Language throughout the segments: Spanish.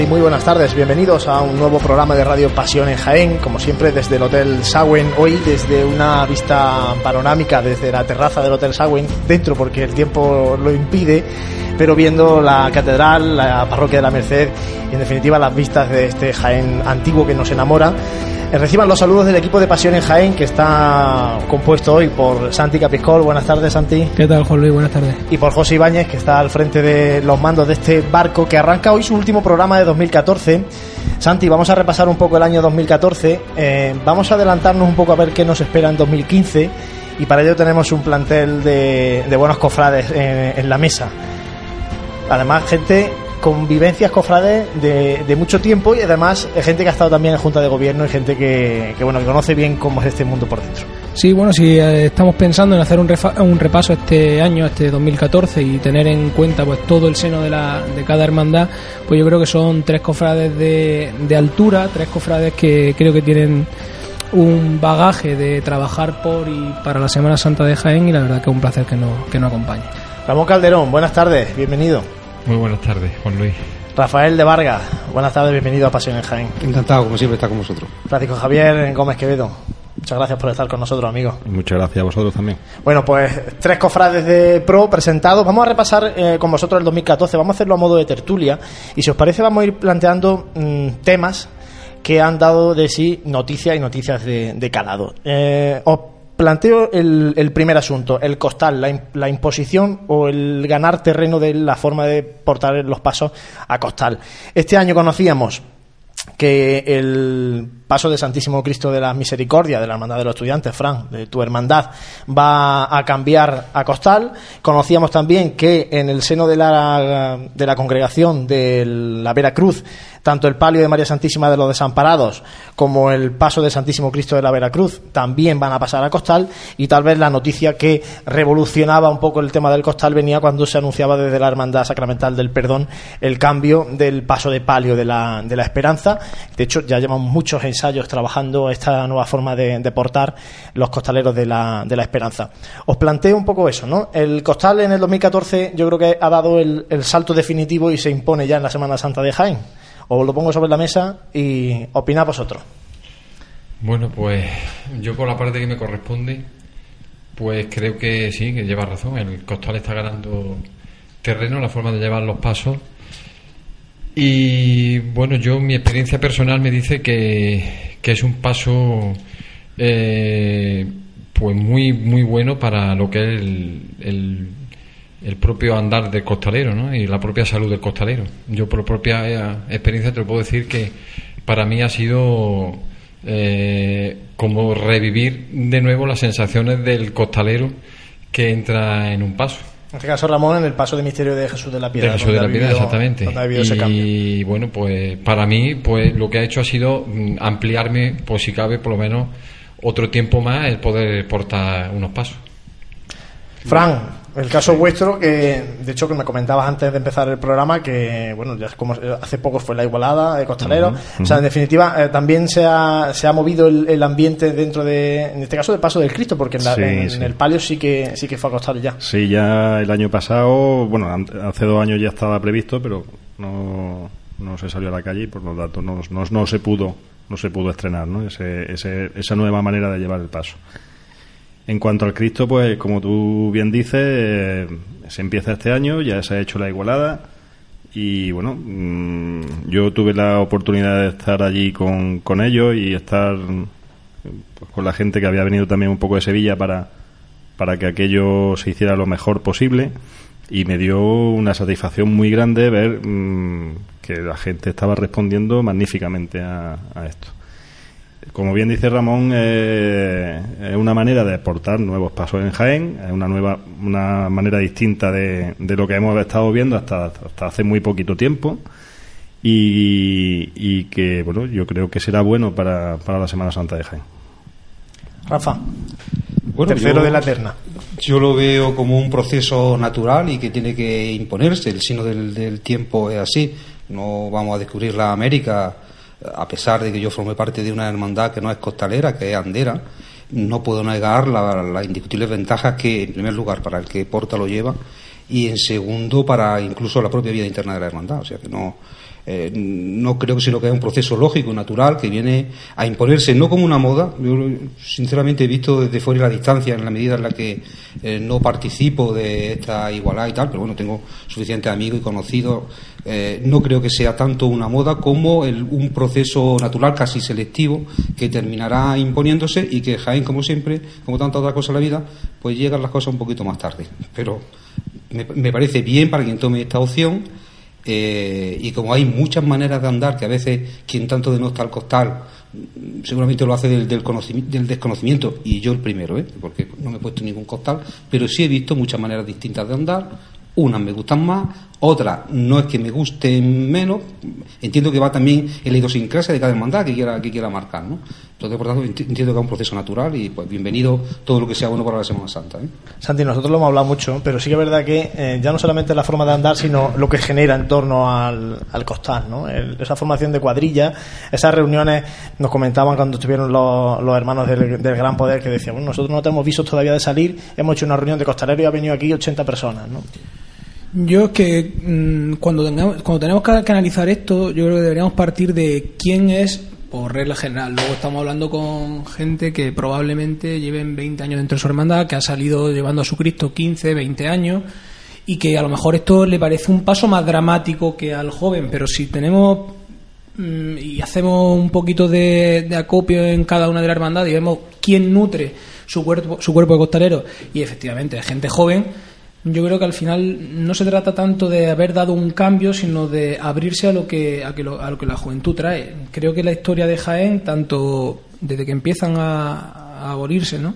Y muy buenas tardes. Bienvenidos a un nuevo programa de Radio Pasión en Jaén, como siempre desde el Hotel Sawen, hoy desde una vista panorámica desde la terraza del Hotel Sawen, dentro porque el tiempo lo impide, pero viendo la catedral, la parroquia de la Merced en definitiva las vistas de este Jaén antiguo que nos enamora. Eh, reciban los saludos del equipo de Pasión en Jaén, que está compuesto hoy por Santi Capiscol. Buenas tardes, Santi. ¿Qué tal, Juan Luis? Buenas tardes. Y por José Ibáñez, que está al frente de los mandos de este barco que arranca hoy su último programa de 2014. Santi, vamos a repasar un poco el año 2014. Eh, vamos a adelantarnos un poco a ver qué nos espera en 2015. Y para ello tenemos un plantel de, buenos cofrades en, en la mesa. Además, gente convivencias cofrades de, de, mucho tiempo y además gente que ha estado también en Junta de Gobierno y gente que, que, bueno que conoce bien cómo es este mundo por dentro. Sí, bueno, si eh, estamos pensando en hacer un, un, repaso este año, este 2014 y tener en cuenta pues todo el seno de, la, de cada hermandad, pues yo creo que son tres cofrades de, de altura, tres cofrades que creo que tienen un bagaje de trabajar por y para la Semana Santa de Jaén y la verdad que es un placer que nos, que nos acompañe. Ramón Calderón, buenas tardes, bienvenido. Muy buenas tardes, Juan Luis. Rafael de Vargas, buenas tardes, bienvenido a Pasión en Jaén. Encantado, como siempre, estar con vosotros. Francisco Javier Gómez Quevedo, muchas gracias por estar con nosotros, amigo. Muchas gracias a vosotros también. Bueno, pues tres cofrades de pro presentados. Vamos a repasar eh, con vosotros el 2014, vamos a hacerlo a modo de tertulia. Y si os parece, vamos a ir planteando mmm, temas que han dado de sí noticias y noticias de, de calado. Eh, os planteo el, primer asunto, el costal, la, imposición o el ganar terreno de la forma de portar los pasos a costal. Este año conocíamos que el paso de Santísimo Cristo de la Misericordia, de la Hermandad de los Estudiantes, Fran, de tu hermandad, va a cambiar a costal. Conocíamos también que en el seno de la, de la congregación de la Veracruz, tanto el palio de María Santísima de los Desamparados como el paso de Santísimo Cristo de la Veracruz también van a pasar a costal y tal vez la noticia que revolucionaba un poco el tema del costal venía cuando se anunciaba desde la Hermandad Sacramental del Perdón el cambio del paso de palio de la, de la Esperanza. De hecho, ya llevamos muchos ensayos trabajando esta nueva forma de, portar los costaleros de la, de la Esperanza. Os planteo un poco eso, ¿no? El costal en el 2014 yo creo que ha dado el, el salto definitivo y se impone ya en la Semana Santa de Jaén os lo pongo sobre la mesa y opinad vosotros. Bueno, pues yo por la parte que me corresponde, pues creo que sí, que lleva razón. El costal está ganando terreno, la forma de llevar los pasos. Y bueno, yo mi experiencia personal me dice que, que es un paso eh, pues muy muy bueno para lo que es el, el el propio andar del costalero ¿no? y la propia salud del costalero. Yo por propia eh, experiencia te lo puedo decir que para mí ha sido eh, como revivir de nuevo las sensaciones del costalero que entra en un paso. En este caso, Ramón, en el paso de misterio de Jesús de la Piedad. De Jesús de la Piedad, exactamente. Y bueno, pues para mí, pues lo que ha hecho ha sido mm, ampliarme, pues si cabe, por lo menos otro tiempo más, el poder portar unos pasos. Fran, el caso vuestro, que de hecho que me comentabas antes de empezar el programa, que bueno, ya como hace poco fue la igualada de Costalero, uh -huh, uh -huh. o sea, en definitiva eh, también se ha, se ha movido el, el, ambiente dentro de, en este caso, del paso del Cristo, porque en, la, sí, en, sí. en, el palio sí que sí que fue a Costal ya. Sí, ya el año pasado, bueno, hace dos años ya estaba previsto, pero no, no se salió a la calle y por los datos no, no, no se pudo no se pudo estrenar, ¿no? Ese, ese, esa nueva manera de llevar el paso. En cuanto al Cristo, pues como tú bien dices, eh, se empieza este año, ya se ha hecho la igualada y bueno, mmm, yo tuve la oportunidad de estar allí con, con ellos y estar pues, con la gente que había venido también un poco de Sevilla para, para que aquello se hiciera lo mejor posible y me dio una satisfacción muy grande ver mmm, que la gente estaba respondiendo magníficamente a esto como bien dice Ramón, eh, es una manera de aportar nuevos pasos en Jaén, es una nueva, una manera distinta de, de lo que hemos estado viendo hasta, hasta hace muy poquito tiempo y, y, que, bueno, yo creo que será bueno para, para la Semana Santa de Jaén. Rafa, bueno, tercero yo, de la terna. Yo lo veo como un proceso natural y que tiene que imponerse. El sino del, del tiempo es así. No vamos a descubrir la América a pesar de que yo formé parte de una hermandad que no es costalera, que es andera, no puedo negar las la indiscutibles ventajas que, en primer lugar, para el que porta lo lleva y, en segundo, para incluso la propia vida interna de la hermandad. O sea que no. Eh, no creo que sino que es un proceso lógico, natural, que viene a imponerse no como una moda. Yo, sinceramente, he visto desde fuera la distancia en la medida en la que eh, no participo de esta igualdad y tal, pero bueno, tengo suficientes amigos y conocidos. Eh, no creo que sea tanto una moda como un proceso natural, casi selectivo, que terminará imponiéndose y que Jaén, como siempre, como tantas otras cosas en la vida, pues llegan las cosas un poquito más tarde. Pero me, me parece bien para quien tome esta opción eh, y como hay muchas maneras de andar, que a veces quien tanto denota al costal seguramente lo hace del, del, del, desconocimiento, y yo el primero, ¿eh? porque no me he puesto ningún costal, pero sí he visto muchas maneras distintas de andar, unas me gustan más, otra no es que me guste menos, entiendo que va también en la idiosincrasia de cada hermandad que quiera, que quiera marcar, ¿no? Entonces, por tanto, entiendo que es un proceso natural y pues bienvenido todo lo que sea bueno para la Semana Santa. ¿eh? Santi, nosotros lo hemos hablado mucho, pero sí que es verdad que eh, ya no solamente la forma de andar, sino lo que genera en torno al, al costal, ¿no? esa formación de cuadrilla, esas reuniones, nos comentaban cuando estuvieron los, los hermanos del, del, Gran Poder que decían, bueno, nosotros no tenemos visos todavía de salir, hemos hecho una reunión de costaleros y ha venido aquí 80 personas, ¿no? Yo es que mmm, cuando, tengamos, cuando tenemos que, analizar esto, yo creo que deberíamos partir de quién es, por regla general. Luego estamos hablando con gente que probablemente lleven 20 años dentro de su hermandad, que ha salido llevando a su Cristo 15, 20 años, y que a lo mejor esto le parece un paso más dramático que al joven, pero si tenemos mmm, y hacemos un poquito de, de acopio en cada una de las hermandades y vemos quién nutre su cuerpo, su cuerpo de costalero, y efectivamente gente joven, yo creo que al final no se trata tanto de haber dado un cambio, sino de abrirse a lo que a, que lo, a lo que la juventud trae. Creo que la historia de Jaén, tanto desde que empiezan a, a ¿no?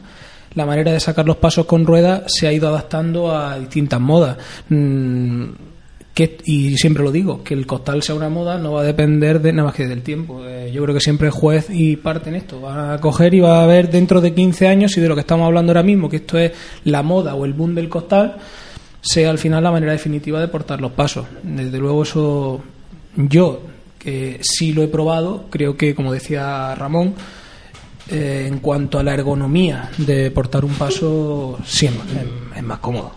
la manera de sacar los pasos con ruedas se ha ido adaptando a distintas modas. Mm, y siempre lo digo, que el costal sea una moda no va a depender de nada más que del tiempo. Eh, yo creo que siempre el juez y parte en esto. Va a coger y va a ver dentro de 15 años si de lo que estamos hablando ahora mismo, que esto es la moda o el boom del costal, sea al final la manera definitiva de portar los pasos. Desde luego eso yo, que sí lo he probado, creo que, como decía Ramón, eh, en cuanto a la ergonomía de portar un paso, sí es es más cómodo,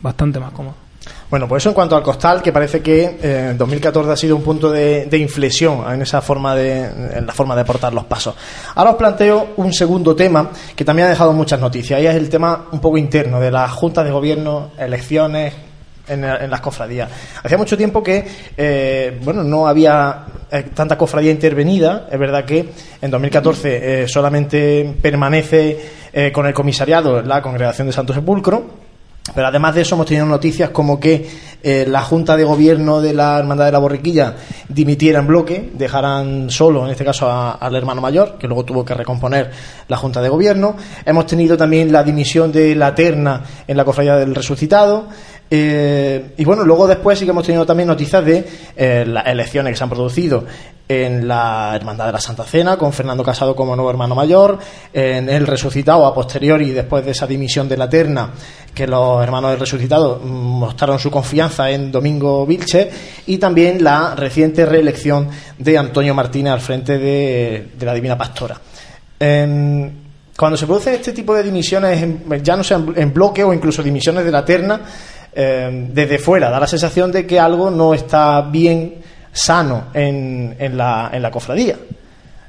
bastante más cómodo. Bueno, pues eso en cuanto al costal, que parece que eh, 2014 ha sido un punto de, inflexión en esa forma de, en la forma de portar los pasos. Ahora os planteo un segundo tema que también ha dejado muchas noticias y es el tema un poco interno de las juntas de gobierno, elecciones, en, en, las cofradías. Hacía mucho tiempo que eh, bueno no había eh, tanta cofradía intervenida. Es verdad que en 2014 eh, solamente permanece eh, con el comisariado la Congregación de Santo Sepulcro. Pero además de eso hemos tenido noticias como que eh, la Junta de Gobierno de la Hermandad de la Borriquilla dimitiera en bloque, dejaran solo, en este caso, a, al hermano mayor, que luego tuvo que recomponer la Junta de Gobierno. Hemos tenido también la dimisión de la terna en la Cofradía del Resucitado. Eh, y bueno, luego después sí que hemos tenido también noticias de eh, las elecciones que se han producido en la Hermandad de la Santa Cena, con Fernando Casado como nuevo hermano mayor, en el resucitado a posteriori, después de esa dimisión de la terna, que los hermanos del resucitado mostraron su confianza en Domingo Vilche, y también la reciente reelección de Antonio Martínez al frente de, de la Divina Pastora. En, cuando se producen este tipo de dimisiones, ya no sean en bloque o incluso dimisiones de la terna, eh, desde fuera da la sensación de que algo no está bien sano en, en, la, en la cofradía.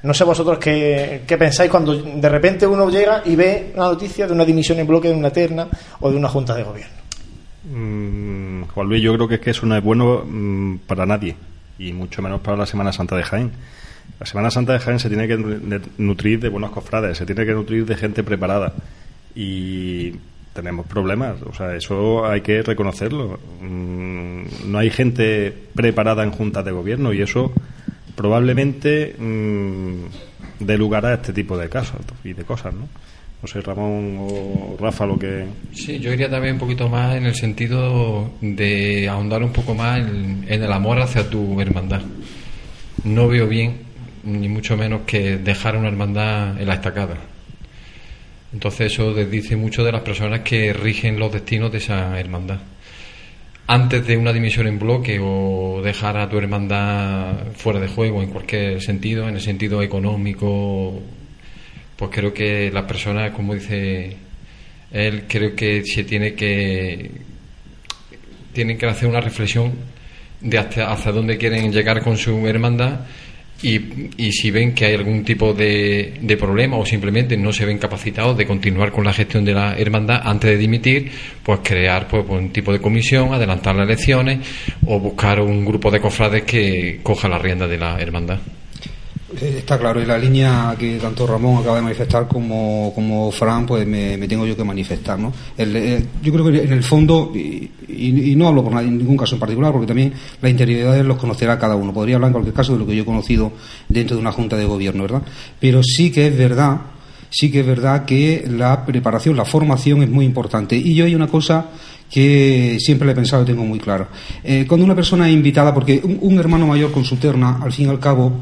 No sé vosotros qué, qué, pensáis cuando de repente uno llega y ve una noticia de una dimisión en bloque de una terna o de una junta de gobierno. Mm, Juan Luis, yo creo que es que eso no es bueno mm, para nadie y mucho menos para la Semana Santa de Jaén. La Semana Santa de Jaén se tiene que nutrir de buenos cofrades, se tiene que nutrir de gente preparada y tenemos problemas, o sea, eso hay que reconocerlo. Mm, no hay gente preparada en juntas de gobierno y eso probablemente mmm, dé lugar a este tipo de casos y de cosas, ¿no? No sé, Ramón o Rafa, lo que. Sí, yo iría también un poquito más en el sentido de ahondar un poco más en, en el amor hacia tu hermandad. No veo bien, ni mucho menos, que dejar una hermandad en la estacada entonces eso dice mucho de las personas que rigen los destinos de esa hermandad. Antes de una dimisión en bloque o dejar a tu hermandad fuera de juego en cualquier sentido, en el sentido económico, pues creo que las personas, como dice él, creo que se tiene que tienen que hacer una reflexión de hasta, hasta dónde quieren llegar con su hermandad y, y, si ven que hay algún tipo de, de, problema o simplemente no se ven capacitados de continuar con la gestión de la hermandad antes de dimitir, pues crear pues, un tipo de comisión, adelantar las elecciones o buscar un grupo de cofrades que coja la rienda de la hermandad. Eh, está claro, y la línea que tanto Ramón acaba de manifestar como, como Fran, pues me, tengo yo que manifestar. ¿no? El, el, yo creo que en el fondo, y, no hablo por ningún caso en particular, porque también las interioridades los conocerá cada uno. Podría hablar en cualquier caso de lo que yo he conocido dentro de una junta de gobierno, ¿verdad? Pero sí que es verdad, sí que es verdad que la preparación, la formación es muy importante. Y yo hay una cosa que siempre le he pensado y tengo muy claro. Eh, cuando una persona es invitada, porque un, un hermano mayor con su terna, al fin y al cabo,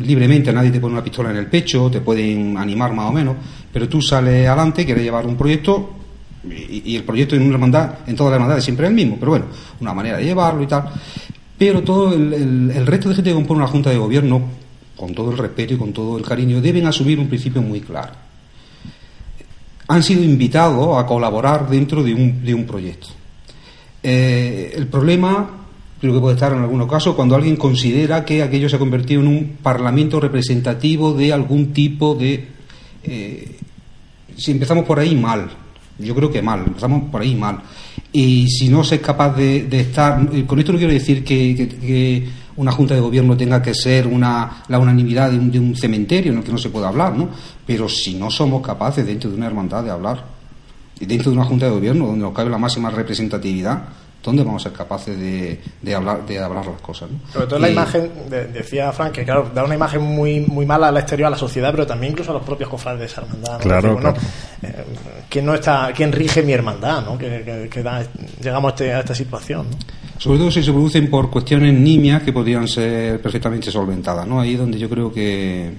libremente, nadie te pone una pistola en el pecho, te pueden animar más o menos, pero tú sales adelante, quieres llevar un proyecto y, el proyecto en una hermandad, en todas las hermandades siempre es el mismo, pero bueno, una manera de llevarlo y tal. Pero todo el resto de gente que compone una junta de gobierno, con todo el respeto y con todo el cariño, deben asumir un principio muy claro. Han sido invitados a colaborar dentro de un, de un proyecto. Eh, el problema creo que puede estar en algunos casos cuando alguien considera que aquello se ha convertido en un parlamento representativo de algún tipo de eh, si empezamos por ahí mal. Yo creo que mal empezamos por ahí mal. Y si no se es capaz de, estar con esto no quiero decir que, una junta de gobierno tenga que ser una la unanimidad de un, de un cementerio en el que no se pueda hablar no pero si no somos capaces dentro de una hermandad de hablar. Dentro de una junta de gobierno donde nos cabe la máxima representatividad ¿dónde vamos a ser capaces de, de hablar de hablar las cosas? ¿no? Sobre todo y... la imagen, de, decía Frank, que claro, da una imagen muy muy mala al exterior, a la sociedad, pero también incluso a los propios cofrades de esa hermandad. ¿no? Claro, Decir, claro. Bueno, eh, ¿quién, no está, ¿Quién rige mi hermandad? ¿no? Que, que, que da, llegamos a, este, a, esta situación. ¿no? Sobre todo si se producen por cuestiones nimias que podrían ser perfectamente solventadas. ¿no? Ahí es donde yo creo que,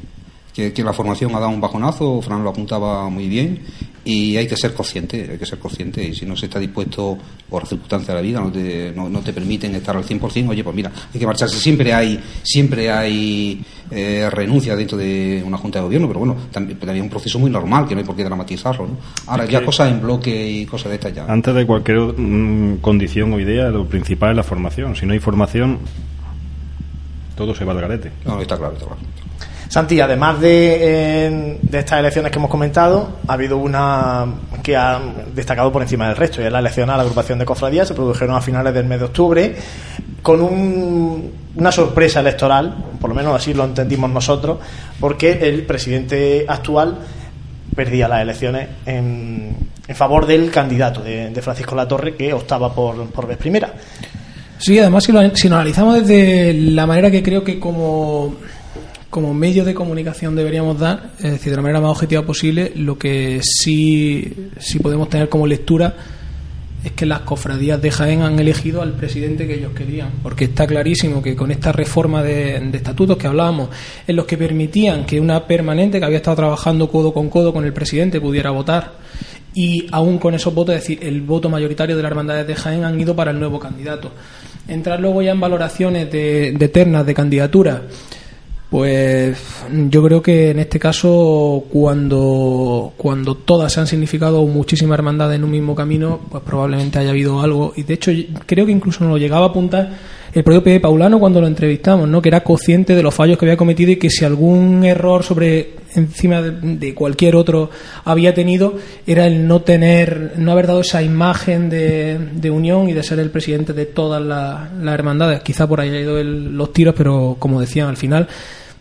que, que, la formación ha dado un bajonazo, Fran lo apuntaba muy bien, y hay que ser consciente, hay que ser consciente, y si no se está dispuesto por circunstancias de la vida, no te, no, no te permiten estar al 100%, oye, pues mira, hay que marcharse, siempre hay, siempre hay eh, renuncia dentro de una junta de gobierno, pero bueno, también, también un proceso muy normal, que no hay por qué dramatizarlo, ¿no? Ahora, es ya cosas en bloque y cosas de estas ya. Antes de cualquier mm, condición o idea, lo principal es la formación, si no hay formación, todo se va al garete. No, está claro, está claro. Santi, además de, estas elecciones que hemos comentado, ha habido una que ha destacado por encima del resto, y es la elección a la agrupación de cofradías, se produjeron a finales del mes de octubre, con un, una sorpresa electoral, por lo menos así lo entendimos nosotros, porque el presidente actual perdía las elecciones en, en favor del candidato de, de, Francisco Latorre, que optaba por, por vez primera. Sí, además si lo, si lo analizamos desde la manera que creo que como como medio de comunicación deberíamos dar, es decir, de la manera más objetiva posible, lo que sí, sí podemos tener como lectura es que las cofradías de Jaén han elegido al presidente que ellos querían, porque está clarísimo que con esta reforma de, de, estatutos que hablábamos, en los que permitían que una permanente que había estado trabajando codo con codo con el presidente pudiera votar, y aún con esos votos, es decir, el voto mayoritario de las hermandades de Jaén han ido para el nuevo candidato. Entrar luego ya en valoraciones de, de ternas de candidatura pues yo creo que en este caso, cuando, cuando todas han significado muchísima hermandad en un mismo camino, pues probablemente haya habido algo. Y de hecho, creo que incluso nos lo llegaba a apuntar el propio Pepe Paulano cuando lo entrevistamos, ¿no? que era consciente de los fallos que había cometido y que si algún error sobre encima de, cualquier otro había tenido, era el no tener, no haber dado esa imagen de, de unión y de ser el presidente de todas las la hermandades. Quizá por ahí haya ido el, los tiros, pero como decían al final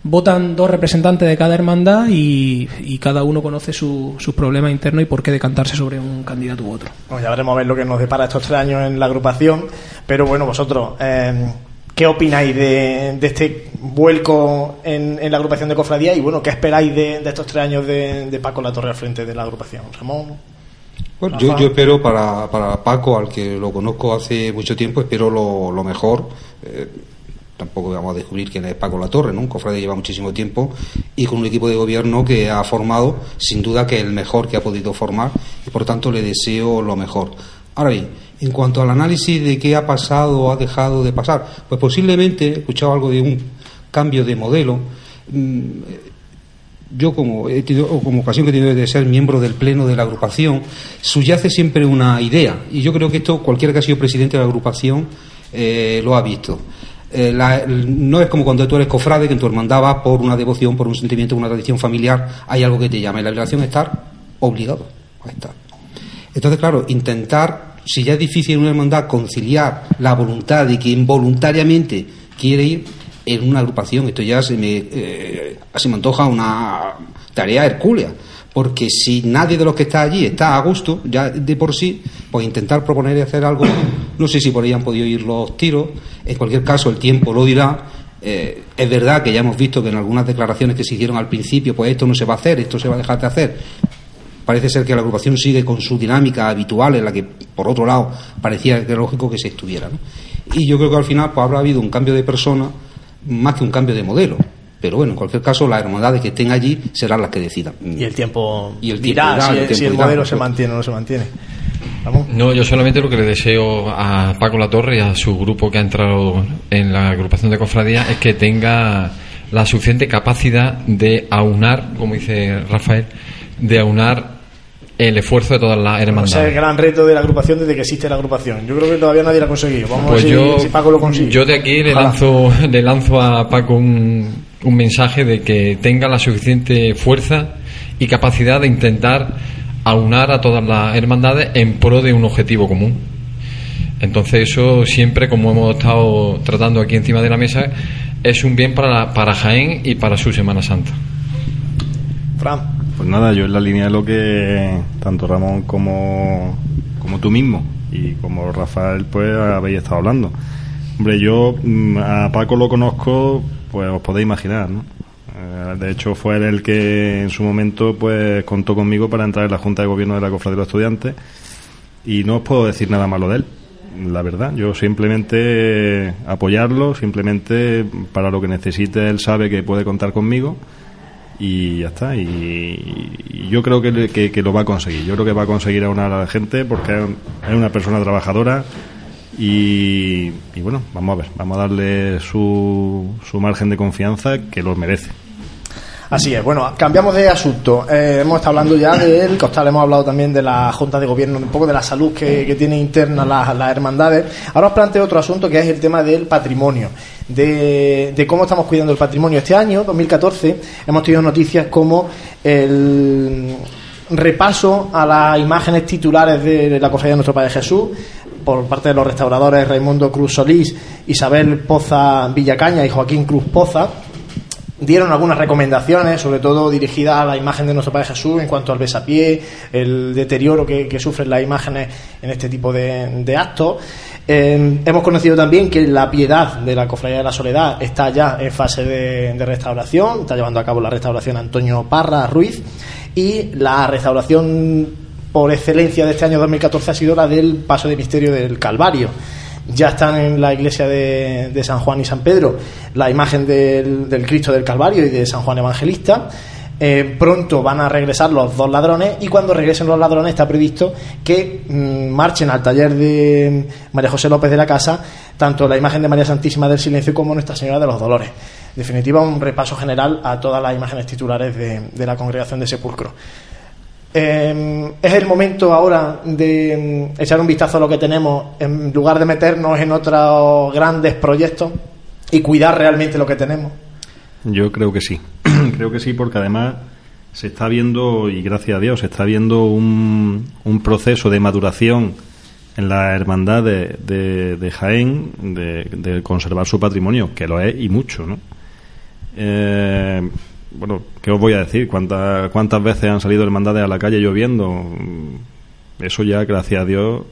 votan dos representantes de cada hermandad y, y cada uno conoce su, sus problemas internos y por qué decantarse sobre un candidato u otro. Bueno, ya veremos a ver lo que nos depara estos tres años en la agrupación, pero bueno, vosotros, eh, ¿qué opináis de, de este vuelco en, en, la agrupación de cofradía y bueno, qué esperáis de, de estos tres años de, de, Paco La Torre al frente de la agrupación? Ramón. Bueno, yo, yo, espero para, para Paco, al que lo conozco hace mucho tiempo, espero lo, lo mejor. Eh, tampoco vamos a descubrir quién es Paco La Torre, ¿no? Un cofrade lleva muchísimo tiempo y con un equipo de gobierno que ha formado, sin duda que el mejor que ha podido formar y por tanto le deseo lo mejor. Ahora bien, en cuanto al análisis de qué ha pasado o ha dejado de pasar, pues posiblemente he escuchado algo de un cambio de modelo. Yo como, he tenido, como ocasión que he tenido de ser miembro del pleno de la agrupación, subyace siempre una idea y yo creo que esto cualquiera que ha sido presidente de la agrupación eh, lo ha visto eh, la- no es como cuando tú eres cofrade, que en tu hermandad vas por una devoción, por un sentimiento, por una tradición familiar, hay algo que te llama. Y la obligación es estar obligado a estar. Entonces, claro, intentar, si ya es difícil en una hermandad conciliar la voluntad de quien voluntariamente quiere ir en una agrupación, esto ya se me, eh, se me antoja una tarea hercúlea. Porque si nadie de los que está allí está a gusto, ya de por sí, pues intentar proponer y hacer algo, no sé si por ahí han podido ir los tiros, en cualquier caso el tiempo lo dirá. Eh, es verdad que ya hemos visto que en algunas declaraciones que se hicieron al principio, pues esto no se va a hacer, esto se va a dejar de hacer. Parece ser que la agrupación sigue con su dinámica habitual, en la que, por otro lado, parecía que lógico que se estuviera. ¿no? Y yo creo que al final pues, habrá habido un cambio de persona más que un cambio de modelo. Pero bueno, en cualquier caso, las hermandades que estén allí serán las que decidan. Y el tiempo Y el tiempo dirá dirá, si, el tiempo si el dirá, modelo se mantiene o no se mantiene. No, yo solamente lo que le deseo a Paco La Torre y a su grupo que ha entrado en la agrupación de cofradía es que tenga la suficiente capacidad de aunar, como dice Rafael, de aunar el esfuerzo de todas las Ese es el hermandades. gran reto de la agrupación desde que existe la agrupación. Yo creo que todavía nadie lo ha conseguido. Vamos Pues a ver yo, si Paco lo consigue. yo de aquí le lanzo, le lanzo a Paco un, un mensaje de que tenga la suficiente fuerza y capacidad de intentar aunar a todas las hermandades en pro de un objetivo común. Entonces eso siempre, como hemos estado tratando aquí encima de la mesa, es un bien para, la- para Jaén y para su Semana Santa. Fran. Pues nada, yo en la línea de lo que tanto Ramón como, como tú mismo y como Rafael pues habéis estado hablando. Hombre, yo mm, a Paco lo conozco, pues os podéis imaginar, ¿no? Eh, De hecho fue él el que en su momento pues contó conmigo para entrar en la Junta de Gobierno de la Cofradía de los Estudiantes y no os puedo decir nada malo de él, la verdad. Yo simplemente apoyarlo, simplemente para lo que necesite él sabe que puede contar conmigo y ya está. Y, yo creo que, que, lo va a conseguir. Yo creo que va a conseguir aunar a la gente porque es una persona trabajadora y, y bueno, vamos a ver, vamos a darle su, su margen de confianza que lo merece. Así es, bueno, cambiamos de asunto. Eh, hemos estado hablando ya del costal, hemos hablado también de la Junta de Gobierno, un poco de la salud que, que tiene interna las, las hermandades. Ahora os planteo otro asunto que es el tema del patrimonio, de, de cómo estamos cuidando el patrimonio. Este año, 2014, hemos tenido noticias como el repaso a las imágenes titulares de la Cofradía de Nuestro Padre Jesús por parte de los restauradores Raimundo Cruz Solís, Isabel Poza Villacaña y Joaquín Cruz Poza dieron algunas recomendaciones, sobre todo dirigidas a la imagen de nuestro Padre Jesús en cuanto al besapié, el deterioro que, sufren las imágenes en este tipo de, de actos. Eh, hemos conocido también que la piedad de la Cofradía de la Soledad está ya en fase de, de restauración, está llevando a cabo la restauración Antonio Parra Ruiz y la restauración por excelencia de este año 2014 ha sido la del paso de misterio del Calvario ya están en la iglesia de, de San Juan y San Pedro la imagen del, Cristo del Calvario y de San Juan Evangelista. Eh, pronto van a regresar los dos ladrones y cuando regresen los ladrones está previsto que mm, marchen al taller de María José López de la Casa tanto la imagen de María Santísima del Silencio como Nuestra Señora de los Dolores. En definitiva, un repaso general a todas las imágenes titulares de, de la congregación de Sepulcro. Eh, es el momento ahora de mm, echar un vistazo a lo que tenemos en lugar de meternos en otros grandes proyectos y cuidar realmente lo que tenemos. Yo creo que sí. creo que sí, porque además se está viendo, y gracias a Dios, se está viendo un, un proceso de maduración en la hermandad de, de- de Jaén de, de conservar su patrimonio, que lo es y mucho, ¿no? Eh, bueno, ¿qué os voy a decir? ¿Cuántas, ¿Cuántas veces han salido hermandades a la calle lloviendo? Eso ya, gracias a Dios,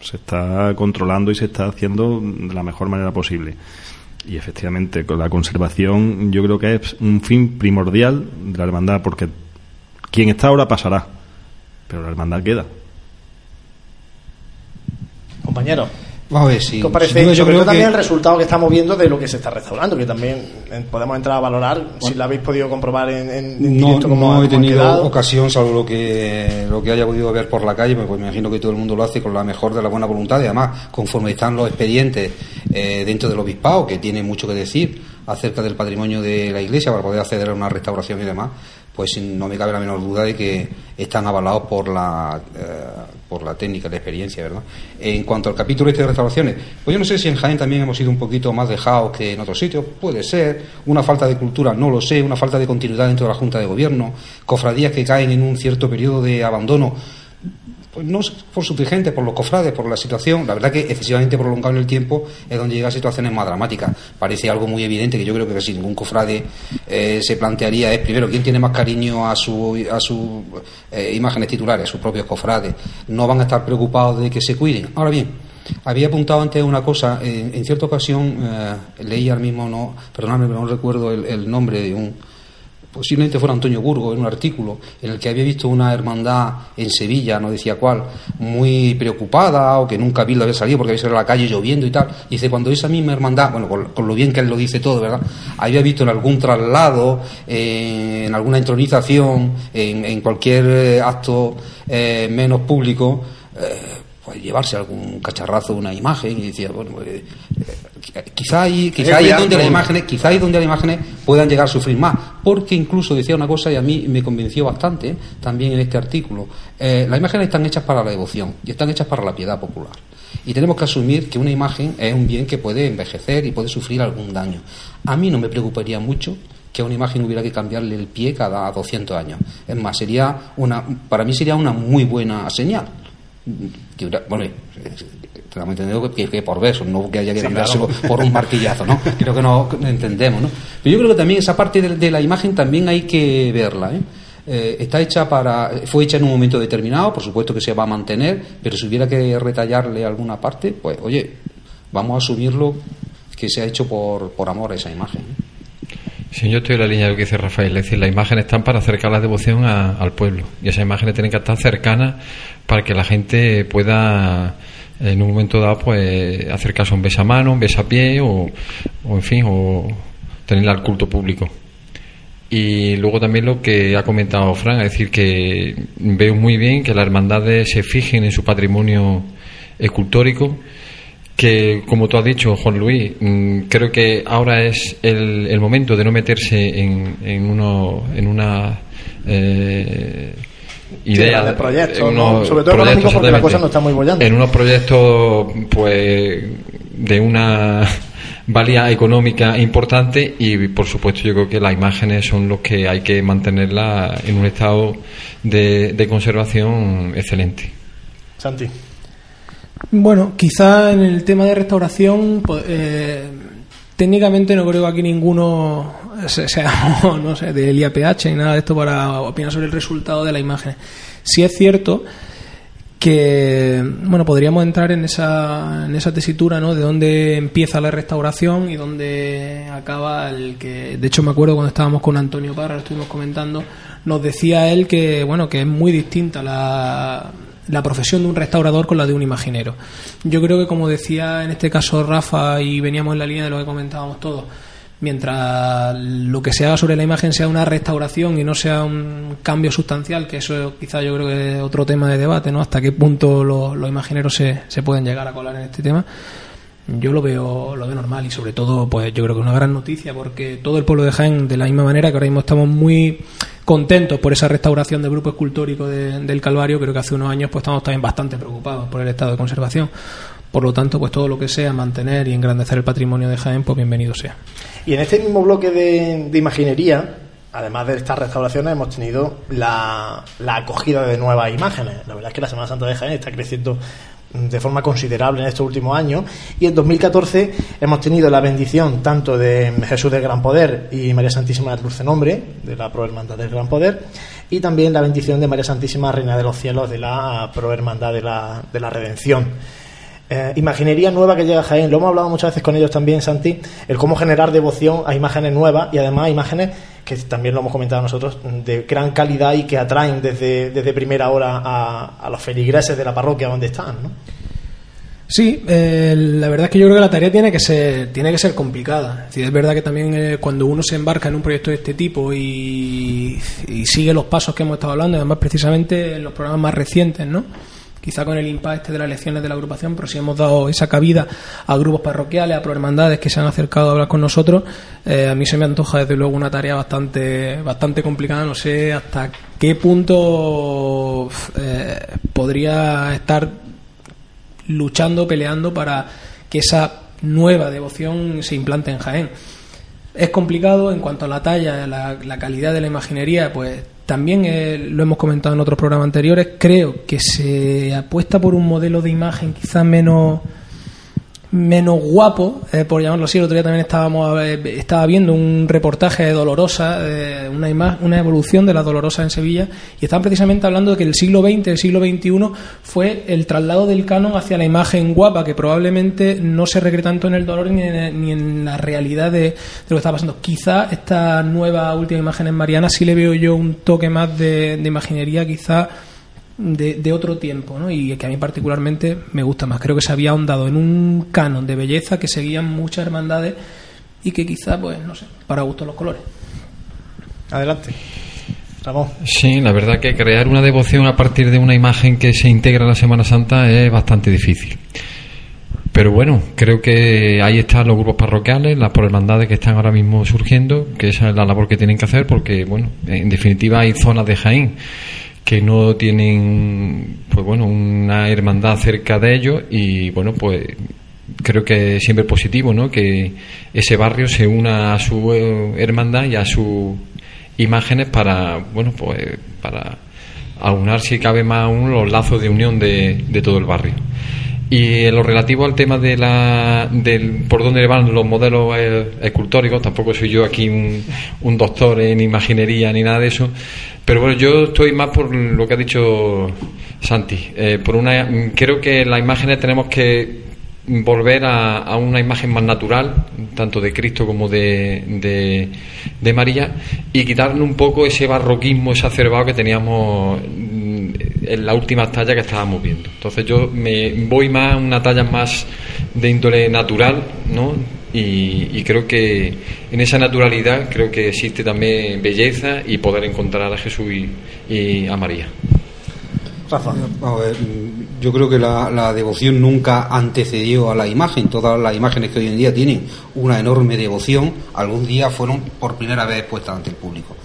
se está controlando y se está haciendo de la mejor manera posible. Y efectivamente, con la conservación yo creo que es un fin primordial de la hermandad, porque quien está ahora pasará, pero la hermandad queda. Compañero, a ver si. ¿qué os parece? duda yo Sobre creo todo también el resultado que estamos viendo de lo que se está restaurando, que también eh, podemos entrar a valorar si lo habéis podido comprobar en, en- No, directo cómo- no he tenido quedado. ocasión, salvo lo que, lo que haya podido ver por la calle, pues, pues me imagino que todo el mundo lo hace con la mejor de la buena voluntad y además, conforme están los expedientes eh, dentro del obispado, que tiene mucho que decir acerca del patrimonio de la iglesia para poder acceder a una restauración y demás, pues no me cabe la menor duda de que están avalados por la eh, por la técnica, la experiencia, ¿verdad? En cuanto al capítulo este de restauraciones, pues yo no sé si en Jaén también hemos sido un poquito más dejados que en otros sitios, puede ser, una falta de cultura, no lo sé, una falta de continuidad dentro de la Junta de Gobierno, cofradías que caen en un cierto periodo de abandono, no por su dirigente, por los cofrades, por la situación, la verdad que excesivamente prolongado en el tiempo es donde llega a situaciones más dramáticas. Parece algo muy evidente que yo creo que si ningún cofrade eh, se plantearía es primero quién tiene más cariño a su a sus eh, imágenes titulares, sus propios cofrades. No van a estar preocupados de que se cuiden. Ahora bien, había apuntado antes una cosa, en, cierta ocasión eh, leí al mismo, no, perdóname, pero no recuerdo el nombre de un posiblemente fuera Antonio Burgo, en un artículo en el que había visto una hermandad en Sevilla, no decía cuál, muy preocupada o que nunca había salido porque había salido a la calle lloviendo y tal. Y dice, cuando esa misma hermandad, bueno, con, lo bien que él lo dice todo, ¿verdad? Había visto en algún traslado, en alguna entronización, en, cualquier eh, acto eh, menos público, eh, llevarse algún cacharrazo, una imagen, y decía, bueno, pues, quizá ahí, quizá ahí donde las imágenes, quizá ahí donde las imágenes puedan llegar a sufrir más, porque incluso decía una cosa y a mí me convenció bastante ¿eh? también en este artículo, eh, las imágenes están hechas para la devoción y están hechas para la piedad popular. Y tenemos que asumir que una imagen es un bien que puede envejecer y puede sufrir algún daño. A mí no me preocuparía mucho que a una imagen hubiera que cambiarle el pie cada 200 años. Es más, sería una, para mí sería una muy buena señal. Bueno, estamos entendiendo que, que, por besos, no que haya que sí, por un martillazo, ¿no? Creo que no entendemos, ¿no? Pero yo creo que también esa parte de, la imagen también hay que verla, ¿eh? ¿eh? está hecha para fue hecha en un momento determinado por supuesto que se va a mantener pero si hubiera que retallarle alguna parte pues oye vamos a asumirlo que se ha hecho por, por amor a esa imagen Sí, yo estoy en la línea de lo que dice Rafael, es decir, las imágenes están para acercar la devoción al pueblo y esas imágenes tienen que estar cercanas para que la gente pueda en un momento dado pues acercarse a un besamano, un besapié o, o en fin, o tenerla al culto público. Y luego también lo que ha comentado Fran, es decir, que veo muy bien que las hermandades se fijen en su patrimonio escultórico, que como tú has dicho, Juan Luis, mm, creo que ahora es el, el momento de no meterse en, en, uno, en una... Eh, idea de proyectos, sobre todo económicos porque la cosa no está muy bollando. En unos proyectos pues de una valía económica importante y por supuesto yo creo que las imágenes son los que hay que mantenerlas en un estado de, conservación excelente. Santi. Bueno, quizá en el tema de restauración pues, eh, técnicamente no creo que aquí ninguno sea, no sé, del IAPH ni nada de esto para opinar sobre el resultado de la imagen. Si es cierto que, bueno, podríamos entrar en esa, en esa tesitura, ¿no? De dónde empieza la restauración y dónde acaba el que, de hecho me acuerdo cuando estábamos con Antonio Parra, lo estuvimos comentando, nos decía él que, bueno, que es muy distinta la, la profesión de un restaurador con la de un imaginero. Yo creo que, como decía en este caso Rafa, y veníamos en la línea de lo que comentábamos todos, mientras lo que se haga sobre la imagen sea una restauración y no sea un cambio sustancial, que eso quizá yo creo que es otro tema de debate, ¿no? Hasta qué punto los, los imagineros se, se pueden llegar a colar en este tema. Yo lo veo, lo veo normal y sobre todo, pues yo creo que es una gran noticia porque todo el pueblo de Jaén, de la misma manera que ahora mismo estamos muy contentos por esa restauración del grupo escultórico del Calvario, creo que hace unos años pues estamos también bastante preocupados por el estado de conservación. Por lo tanto, pues todo lo que sea mantener y engrandecer el patrimonio de Jaén, pues bienvenido sea. Y en este mismo bloque de, imaginería, además de estas restauraciones, hemos tenido la, la, acogida de nuevas imágenes. La verdad es que la Semana Santa de Jaén está creciendo de forma considerable en estos últimos años y en 2014 hemos tenido la bendición tanto de Jesús del Gran Poder y María Santísima del Dulce Nombre de la Prohermandad del Gran Poder y también la bendición de María Santísima Reina de los Cielos de la Prohermandad de la, de la Redención. Eh, imaginería nueva que llega a Jaén, lo hemos hablado muchas veces con ellos también, Santi, el cómo generar devoción a imágenes nuevas y además imágenes que también lo hemos comentado nosotros, de gran calidad y que atraen desde, desde primera hora a, los feligreses de la parroquia donde están, ¿no? Sí, eh, la verdad es que yo creo que la tarea tiene que ser, tiene que ser complicada. Es, es verdad que también eh, cuando uno se embarca en un proyecto de este tipo y, y sigue los pasos que hemos estado hablando, además precisamente en los programas más recientes, ¿no? Quizá con el impacto de las elecciones de la agrupación, pero si hemos dado esa cabida a grupos parroquiales, a prohermandades que se han acercado a hablar con nosotros, eh, a mí se me antoja desde luego una tarea bastante, bastante complicada, no sé hasta qué punto eh, podría estar luchando, peleando para que esa nueva devoción se implante en Jaén. Es complicado en cuanto a la talla, la, la calidad de la imaginería, pues también eh, lo hemos comentado en otros programas anteriores. Creo que se apuesta por un modelo de imagen quizás menos menos guapo, eh, por llamarlo así. El otro día también estábamos estaba viendo un reportaje de Dolorosa, eh, una, una evolución de la Dolorosa en Sevilla, y estaban precisamente hablando de que el siglo XX, el siglo XXI, fue el traslado del canon hacia la imagen guapa, que probablemente no se requiere tanto en el dolor ni en, ni en la realidad de, de, lo que está pasando. Quizá esta nueva última imagen en Mariana sí le veo yo un toque más de, de imaginería, quizá de, de, otro tiempo, ¿no? Y que a mí particularmente me gusta más. Creo que se había ahondado en un canon de belleza que seguían muchas hermandades y que quizá, pues, no sé, para gusto los colores. Adelante. Ramón. Sí, la verdad que crear una devoción a partir de una imagen que se integra en la Semana Santa es bastante difícil. Pero bueno, creo que ahí están los grupos parroquiales, las hermandades que están ahora mismo surgiendo, que esa es la labor que tienen que hacer, porque, bueno, en definitiva hay zonas de Jaén que no tienen pues bueno una hermandad cerca de ellos y bueno pues creo que siempre positivo no que ese barrio se una a su hermandad y a sus imágenes para bueno pues para aunar si cabe más aún los lazos de unión de, de todo el barrio. Y en lo relativo al tema de la del por dónde van los modelos escultóricos tampoco soy yo aquí un, un doctor en imaginería ni nada de eso pero bueno, yo estoy más por lo que ha dicho Santi. Eh, por una, creo que las imágenes tenemos que volver a, a, una imagen más natural, tanto de Cristo como de, de, de María, y quitarle un poco ese barroquismo exacerbado que teníamos en la última talla que estábamos viendo. Entonces yo me voy más a una talla más de índole natural, ¿no? Y, y, creo que en esa naturalidad creo que existe también belleza y poder encontrar a Jesús y, y a María. Rafa. A ver, yo creo que la, la, devoción nunca antecedió a la imagen. Todas las imágenes que hoy en día tienen una enorme devoción, algún día fueron por primera vez puestas ante el público.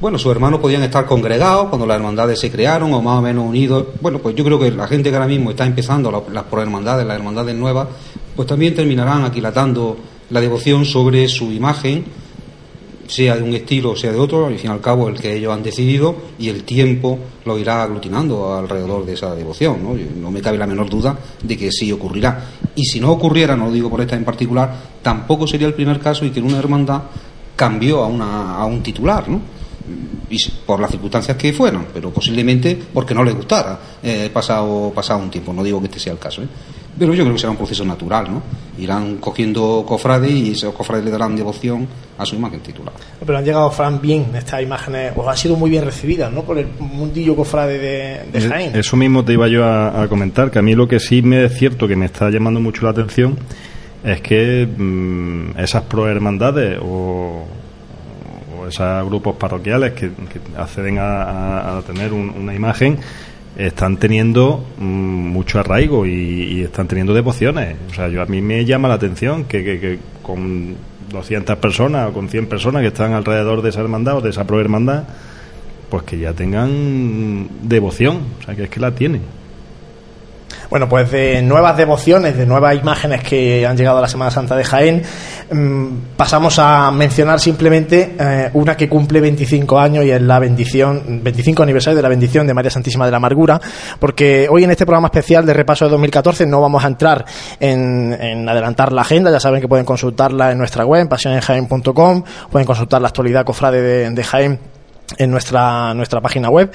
Bueno, sus hermanos podían estar congregados cuando las hermandades se crearon o más o menos unidos. Bueno, pues yo creo que la gente que ahora mismo está empezando las, las prohermandades, las hermandades nuevas, pues también terminarán aquilatando la devoción sobre su imagen, sea de un estilo o sea de otro, al fin y al cabo el que ellos han decidido y el tiempo lo irá aglutinando alrededor de esa devoción. ¿no? no me cabe la menor duda de que sí ocurrirá. Y si no ocurriera, no lo digo por esta en particular, tampoco sería el primer caso y que en una hermandad cambió a, una, un titular, ¿no? por las circunstancias que fueron, pero posiblemente porque no les gustara eh, pasado, pasado un tiempo. No digo que este sea el caso, ¿eh? Pero yo creo que será un proceso natural, ¿no? Irán cogiendo cofrades y esos cofrades le darán devoción a su imagen titular. Pero han llegado, Fran, bien estas imágenes, o han sido muy bien recibidas, ¿no? Por el mundillo cofrade de, de Jaén. Eso mismo te iba yo a, a, comentar, que a mí lo que sí me es cierto que me está llamando mucho la atención es que mmm, esas prohermandades o esos grupos parroquiales que, que acceden a, a, a tener un, una imagen están teniendo mmm, mucho arraigo y, y, están teniendo devociones. O sea, yo a mí me llama la atención que, que, que con 200 personas o con 100 personas que están alrededor de esa hermandad o de esa prohermandad, pues que ya tengan devoción, o sea, que es que la tienen. Bueno, pues de nuevas devociones, de nuevas imágenes que han llegado a la Semana Santa de Jaén, mmm, pasamos a mencionar simplemente eh, una que cumple 25 años y es la bendición, 25 aniversario de la bendición de María Santísima de la Amargura, porque hoy en este programa especial de repaso de 2014 no vamos a entrar en, en adelantar la agenda, ya saben que pueden consultarla en nuestra web, pasionenjaén.com, pueden consultar la actualidad cofrade de, de Jaén en nuestra, nuestra página web,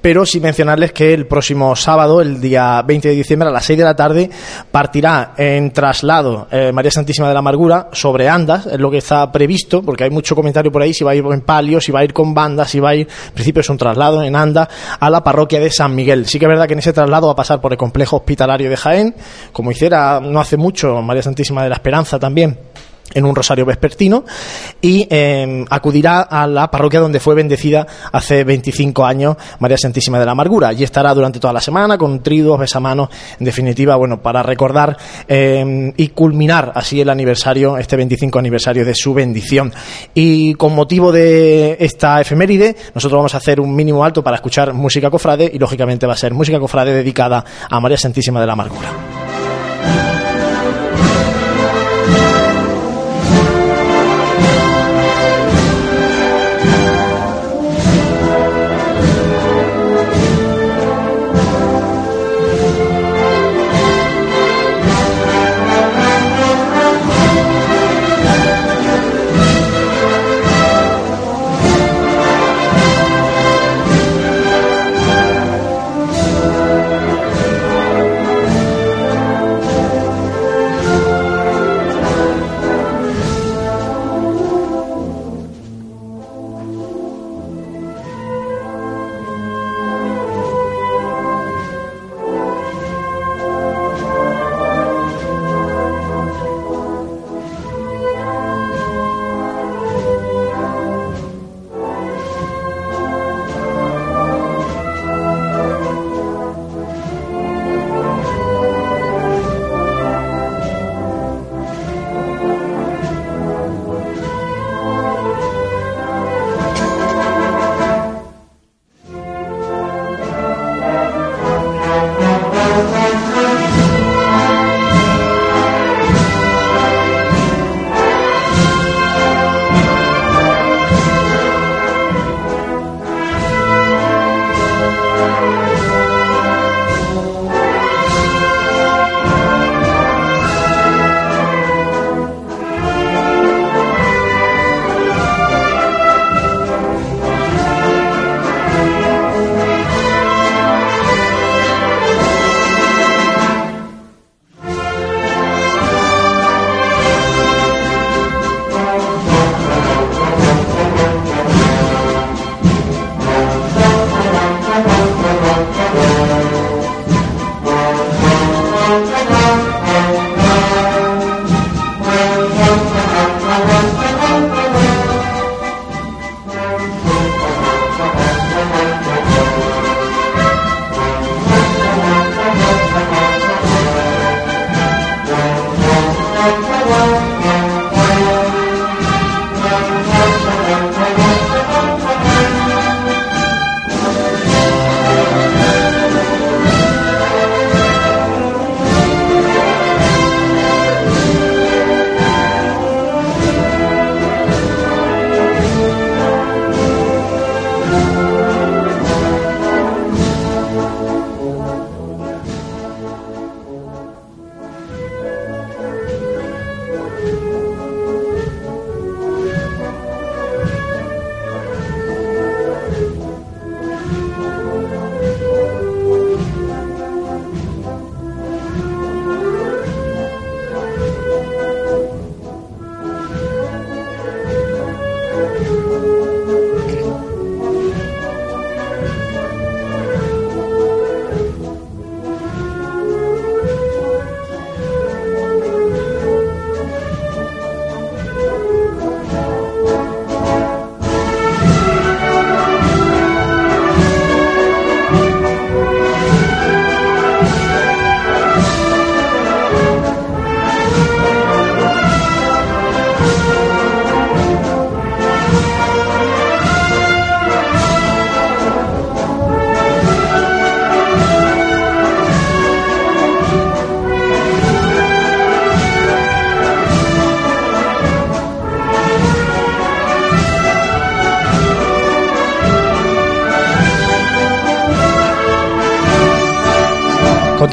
pero sí mencionarles que el próximo sábado, el día 20 de diciembre a las 6 de la tarde, partirá en traslado eh, María Santísima de la Amargura sobre andas, es lo que está previsto, porque hay mucho comentario por ahí, si va a ir en palio, si va a ir con bandas, si va a ir, en principio es un traslado en anda, a la parroquia de San Miguel. Sí que es verdad que en ese traslado va a pasar por el complejo hospitalario de Jaén, como hiciera no hace mucho María Santísima de la Esperanza también en un rosario vespertino y eh, acudirá a la parroquia donde fue bendecida hace 25 años María Santísima de la Amargura. Allí estará durante toda la semana con tridos, besamanos, en definitiva, bueno, para recordar eh, y culminar así el aniversario, este 25 aniversario de su bendición. Y con motivo de esta efeméride, nosotros vamos a hacer un mínimo alto para escuchar música cofrade y lógicamente va a ser música cofrade dedicada a María Santísima de la Amargura.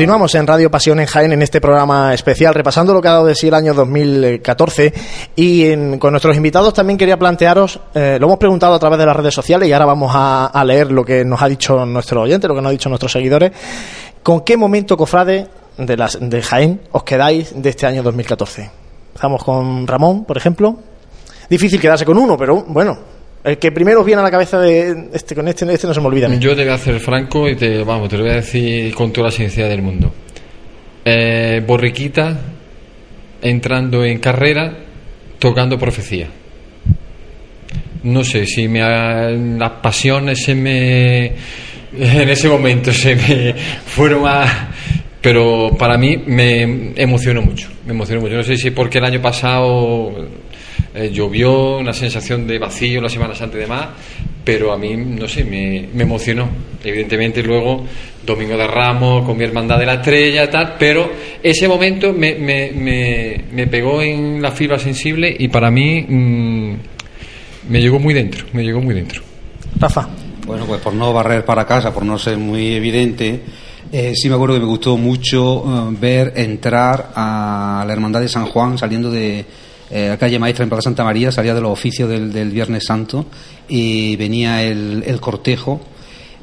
Continuamos en Radio Pasión en Jaén en este programa especial, repasando lo que ha dado de sí el año 2014 y con nuestros invitados también quería plantearos, eh, lo hemos preguntado a través de las redes sociales y ahora vamos a, leer lo que nos ha dicho nuestro oyente, lo que nos ha dicho nuestros seguidores. ¿Con qué momento, cofrade, de, las, de Jaén os quedáis de este año 2014? Estamos con Ramón, por ejemplo. Difícil quedarse con uno, pero bueno, el que primero os viene a la cabeza de este, con este, este no se me olvida. Yo te voy a hacer franco y te, vamos, te lo voy a decir con toda la sinceridad del mundo. Eh, Borriquita entrando en carrera tocando profecía. No sé si me las pasiones se me en ese momento se me fueron a pero para mí me emocionó mucho, me emocionó mucho. No sé si porque el año pasado eh, llovió, una sensación de vacío la Semana Santa y demás, pero a mí, no sé, me, me emocionó. Evidentemente luego, Domingo de Ramos, con mi hermandad de la estrella, tal, pero ese momento me, me, me, pegó en la fibra sensible y para mí mm, me llegó muy dentro, me llegó muy dentro. Rafa. Bueno, pues por no barrer para casa, por no ser muy evidente, eh, sí me acuerdo que me gustó mucho eh, ver entrar a la Hermandad de San Juan saliendo de eh, la calle Maestra en Plaza Santa María, salía de los oficios del, Viernes Santo y venía el, el cortejo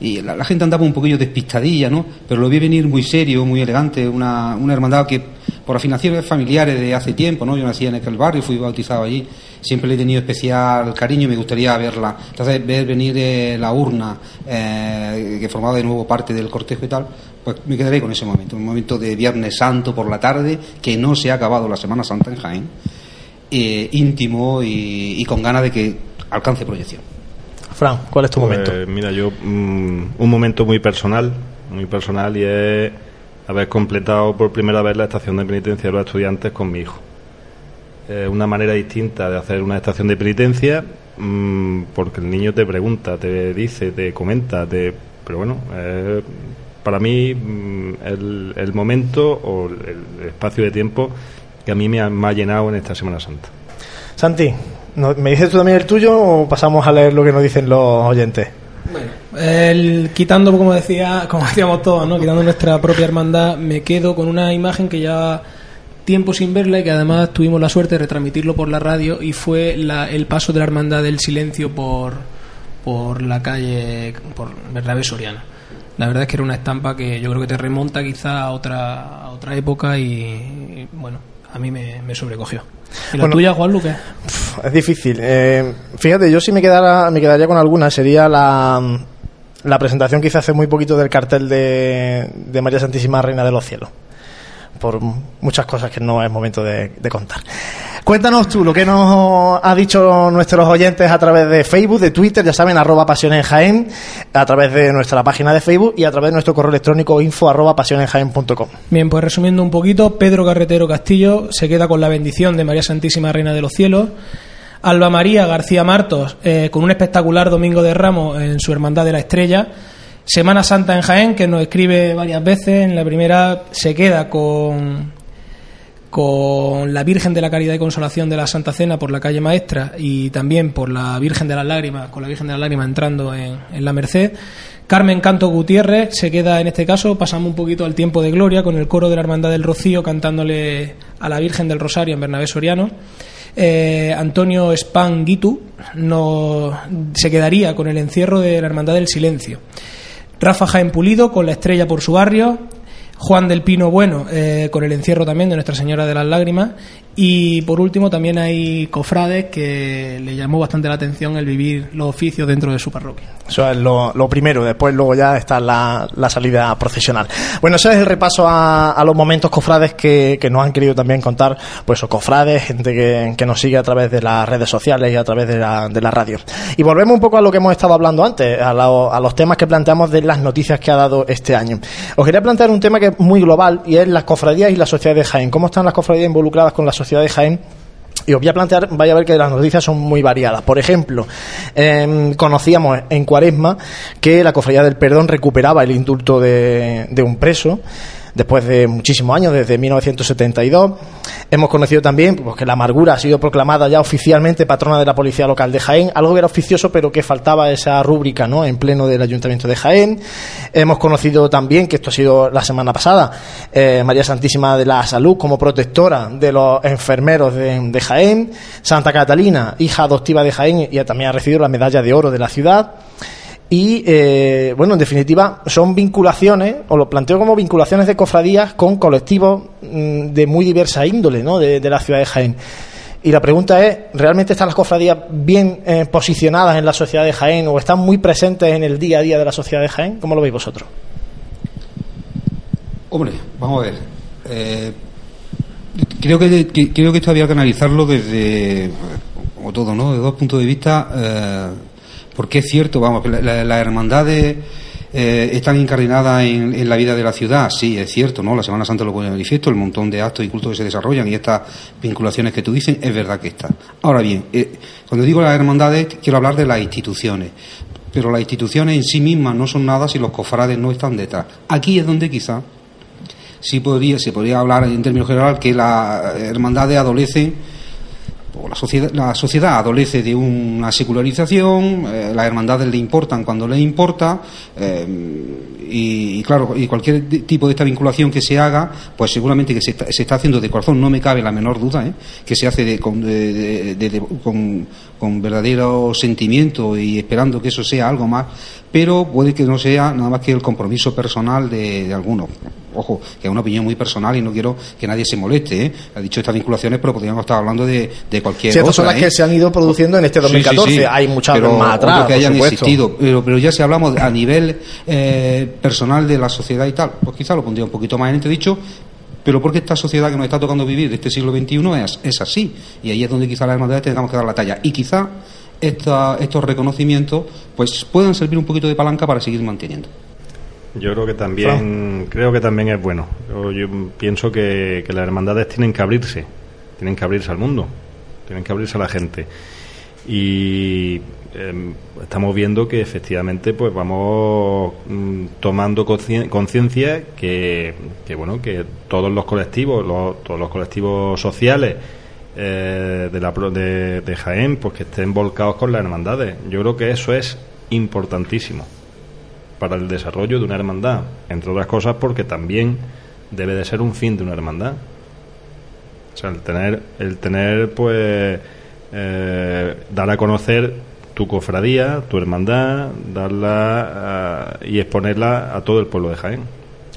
y la, gente andaba un poquillo despistadilla, ¿no? Pero lo vi venir muy serio, muy elegante, una, una hermandad que por afinaciones familiares de hace tiempo, ¿no? Yo nací en aquel barrio, fui bautizado allí, siempre le he tenido especial cariño y me gustaría verla. Entonces, ver venir eh, la urna, eh, que formaba de nuevo parte del cortejo y tal, pues me quedaré con ese momento, un momento de Viernes Santo por la tarde, que no se ha acabado la Semana Santa en Jaén, eh, íntimo y con ganas de que alcance proyección. Fran, ¿cuál es tu pues, momento? Mira, yo mm, un momento muy personal, muy personal y es haber completado por primera vez la estación de penitencia de los estudiantes con mi hijo. Es una manera distinta de hacer una estación de penitencia mm, porque el niño te pregunta, te dice, te comenta, te, pero bueno, para mí mm, el, momento o el, espacio de tiempo que a mí me ha, me ha llenado en esta Semana Santa. Santi, ¿Me dices tú también el tuyo o pasamos a leer lo que nos dicen los oyentes? Bueno, quitando, como decía, como decíamos todos, ¿no? quitando nuestra propia hermandad, me quedo con una imagen que ya tiempo sin verla y que además tuvimos la suerte de retransmitirlo por la radio y fue el paso de la hermandad del silencio por, por la calle, por Bernabé Soriano. La verdad es que era una estampa que yo creo que te remonta quizá a otra, a otra época y, bueno, a mí me, me sobrecogió. ¿Y la tuya, Juan Luque? Es difícil. Eh, fíjate, yo si me, quedara, me quedaría con alguna. Sería la, la presentación que hice hace muy poquito del cartel de, de María Santísima Reina de los Cielos. Por muchas cosas que no es momento de contar. Cuéntanos tú lo que nos ha dicho nuestros oyentes a través de Facebook, de Twitter, ya saben, arroba pasiones Jaén, a través de nuestra página de Facebook y a través de nuestro correo electrónico info arroba pasionesjaén.com. Bien, pues resumiendo un poquito, Pedro Carretero Castillo se queda con la bendición de María Santísima Reina de los Cielos. Alba María García Martos, eh, con un espectacular Domingo de Ramos en su Hermandad de la Estrella. Semana Santa en Jaén, que nos escribe varias veces. En la primera se queda con con la Virgen de la Caridad y Consolación de la Santa Cena por la calle Maestra y también por la Virgen de las Lágrimas, con la Virgen de las Lágrimas entrando en, la Merced. Carmen Canto Gutiérrez se queda en este caso, pasamos un poquito al tiempo de gloria con el coro de la Hermandad del Rocío cantándole a la Virgen del Rosario en Bernabé Soriano. Eh, Antonio Spanguitu no, se quedaría con el encierro de la Hermandad del Silencio. Rafa Jaén Pulido con la estrella por su barrio, Juan del Pino Bueno, eh, con el encierro también de Nuestra Señora de las Lágrimas. Y por último, también hay cofrades que le llamó bastante la atención el vivir los oficios dentro de su parroquia. Eso es lo, primero, después luego ya está la, salida profesional. Bueno, ese es el repaso a, los momentos cofrades que, nos han querido también contar, pues o cofrades, gente que, nos sigue a través de las redes sociales y a través de la, de la radio. Y volvemos un poco a lo que hemos estado hablando antes, a, a los temas que planteamos de las noticias que ha dado este año. Os quería plantear un tema que es muy global y es las cofradías y la sociedad de Jaén. ¿Cómo están las cofradías involucradas con la sociedad de Jaén? Y os voy a plantear, vaya a ver que las noticias son muy variadas. Por ejemplo, em, conocíamos en Cuaresma que la Cofradía del Perdón recuperaba el indulto de, de un preso después de muchísimos años, desde 1972. Hemos conocido también pues, que la amargura ha sido proclamada ya oficialmente patrona de la Policía Local de Jaén, algo que era oficioso pero que faltaba esa rúbrica ¿no? en pleno del Ayuntamiento de Jaén. Hemos conocido también, que esto ha sido la semana pasada, eh, María Santísima de la Salud como protectora de los enfermeros de, de Jaén, Santa Catalina, hija adoptiva de Jaén y también ha recibido la medalla de oro de la ciudad. Y, eh, bueno, en definitiva, son vinculaciones, o lo planteo como vinculaciones de cofradías con colectivos mm, de muy diversa índole, ¿no? De, la ciudad de Jaén. Y la pregunta es, ¿realmente están las cofradías bien eh, posicionadas en la sociedad de Jaén o están muy presentes en el día a día de la sociedad de Jaén? ¿Cómo lo veis vosotros? Hombre, vamos a ver. Eh, creo que, creo que esto había que analizarlo desde, como todo, ¿no? De dos puntos de vista, porque es cierto, vamos, que las la hermandades eh, están incardinadas en, la vida de la ciudad, sí, es cierto, ¿no? La Semana Santa lo pone en manifiesto, el montón de actos y cultos que se desarrollan y estas vinculaciones que tú dices, es verdad que está. Ahora bien, eh, cuando digo las hermandades, quiero hablar de las instituciones, pero las instituciones en sí mismas no son nada si los cofrades no están detrás. Aquí es donde quizá sí podría, se podría hablar en términos general que las hermandades adolecen la sociedad, la sociedad adolece de una secularización, eh, las hermandades le importan cuando le importa, eh, y, claro, y cualquier tipo de esta vinculación que se haga, pues seguramente que se está, haciendo de corazón, no me cabe la menor duda, ¿eh? que se hace con, con, verdadero sentimiento y esperando que eso sea algo más, pero puede que no sea nada más que el compromiso personal de, de algunos. Ojo, que es una opinión muy personal y no quiero que nadie se moleste. ¿eh? Ha dicho estas vinculaciones, pero podríamos estar hablando de, de cualquier sí, son las que ¿eh? se han ido produciendo en este 2014. Hay muchas más atrás. que hayan existido. Pero, pero ya si hablamos a nivel eh, personal de la sociedad y tal, pues quizá lo pondría un poquito más en dicho pero porque esta sociedad que nos está tocando vivir de este siglo XXI es, es así. Y ahí es donde quizá las hermandades tengamos que dar la talla. Y quizá estos reconocimientos pues puedan servir un poquito de palanca para seguir manteniendo. Yo creo que también creo que también es bueno. Yo, pienso que, las hermandades tienen que abrirse, tienen que abrirse al mundo, tienen que abrirse a la gente. Y em, estamos viendo que efectivamente pues vamos mm, tomando conciencia que, que, bueno que todos los colectivos, todos los colectivos sociales eh, de, la, de, de Jaén, pues que estén volcados con las hermandades. Yo creo que eso es importantísimo para el desarrollo de una hermandad, entre otras cosas porque también debe de ser un fin de una hermandad. O sea, el tener, el tener pues, eh, dar a conocer tu cofradía, tu hermandad, darla eh, y exponerla a todo el pueblo de Jaén.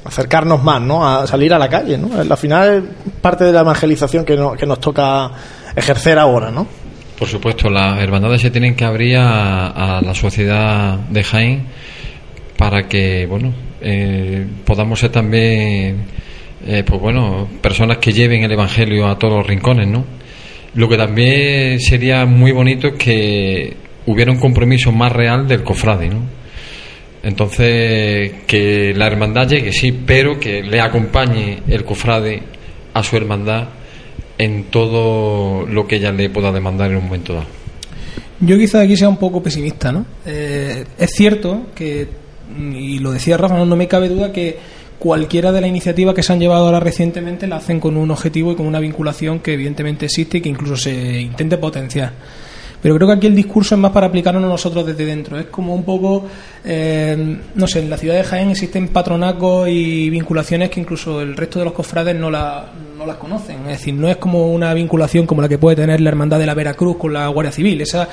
Acercarnos más, ¿no? A salir a la calle, ¿no? Al final es parte de la evangelización que, que nos toca ejercer ahora, ¿no? Por supuesto, las hermandades se tienen que abrir a, a la sociedad de Jaén para que bueno eh, podamos ser también eh, pues bueno personas que lleven el evangelio a todos los rincones no lo que también sería muy bonito es que hubiera un compromiso más real del cofrade no entonces que la hermandad llegue sí pero que le acompañe el cofrade a su hermandad en todo lo que ella le pueda demandar en un momento dado yo quizá aquí sea un poco pesimista, ¿no? Eh, es cierto que y lo decía Rafa, no, me cabe duda que cualquiera de las iniciativas que se han llevado ahora recientemente la hacen con un objetivo y con una vinculación que evidentemente existe y que incluso se intente potenciar. Pero creo que aquí el discurso es más para aplicarnos nosotros desde dentro. Es como un poco, eh, no sé, en la ciudad de Jaén existen patronacos y vinculaciones que incluso el resto de los cofrades no, la, no las conocen. Es decir, no es como una vinculación como la que puede tener la Hermandad de la Veracruz con la Guardia Civil. Esa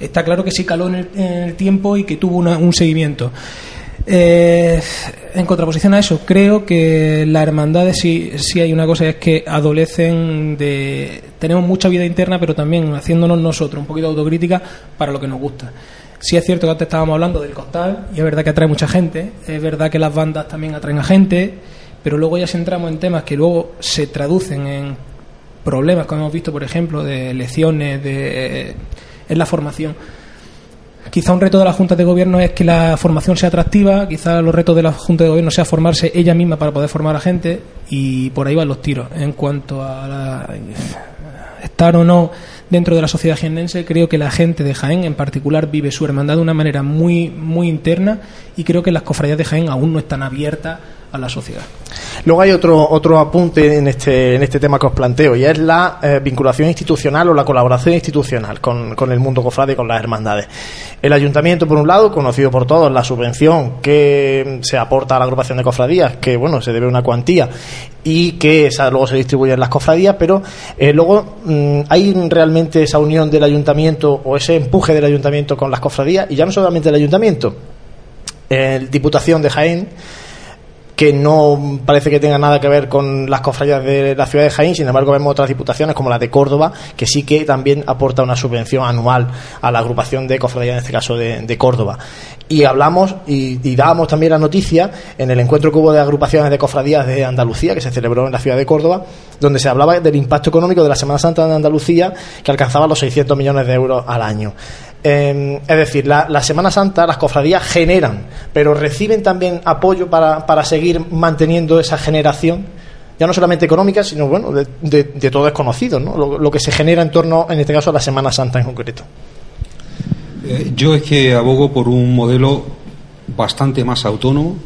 está claro que sí caló en el, tiempo y que tuvo un seguimiento. Eh, en contraposición a eso, creo que las hermandades sí, sí hay una cosa, es que adolecen de... Tenemos mucha vida interna, pero también haciéndonos nosotros un poquito de autocrítica para lo que nos gusta. Sí es cierto que antes estábamos hablando del costal, y es verdad que atrae mucha gente, es verdad que las bandas también atraen a gente, pero luego ya si entramos en temas que luego se traducen en problemas, como hemos visto, por ejemplo, de lecciones, de, en la formación Quizá un reto de la Junta de Gobierno es que la formación sea atractiva, quizá los retos de la Junta de Gobierno sea formarse ella misma para poder formar a gente y por ahí van los tiros. En cuanto a estar o no dentro de la sociedad jiennense, creo que la gente de Jaén en particular vive su hermandad de una manera muy, muy interna y creo que las cofradías de Jaén aún no están abiertas a la sociedad. Luego hay otro, otro apunte en este, en este tema que os planteo y es la eh, vinculación institucional o la colaboración institucional con, con el mundo cofrade y con las hermandades. El ayuntamiento, por un lado, conocido por todos, la subvención que se aporta a la agrupación de cofradías, que bueno, se debe una cuantía y que luego se distribuye en las cofradías, pero eh, luego mm, hay realmente esa unión del ayuntamiento o ese empuje del ayuntamiento con las cofradías y ya no solamente el ayuntamiento, el Diputación de Jaén que no parece que tenga nada que ver con las cofradías de la ciudad de Jaén, sin embargo vemos otras diputaciones como la de Córdoba, que sí que también aporta una subvención anual a la agrupación de cofradías, en este caso de, Córdoba. Y hablamos y, y, dábamos también la noticia en el encuentro que hubo de agrupaciones de cofradías de Andalucía, que se celebró en la ciudad de Córdoba, donde se hablaba del impacto económico de la Semana Santa de Andalucía, que alcanzaba los 600 millones de euros al año. Em, es decir, la, Semana Santa, las cofradías generan, pero reciben también apoyo para, para seguir manteniendo esa generación, ya no solamente económica, sino bueno, de, todo desconocido, ¿no? Lo, que se genera en torno, en este caso, a la Semana Santa en concreto. Eh, yo es que abogo por un modelo bastante más autónomo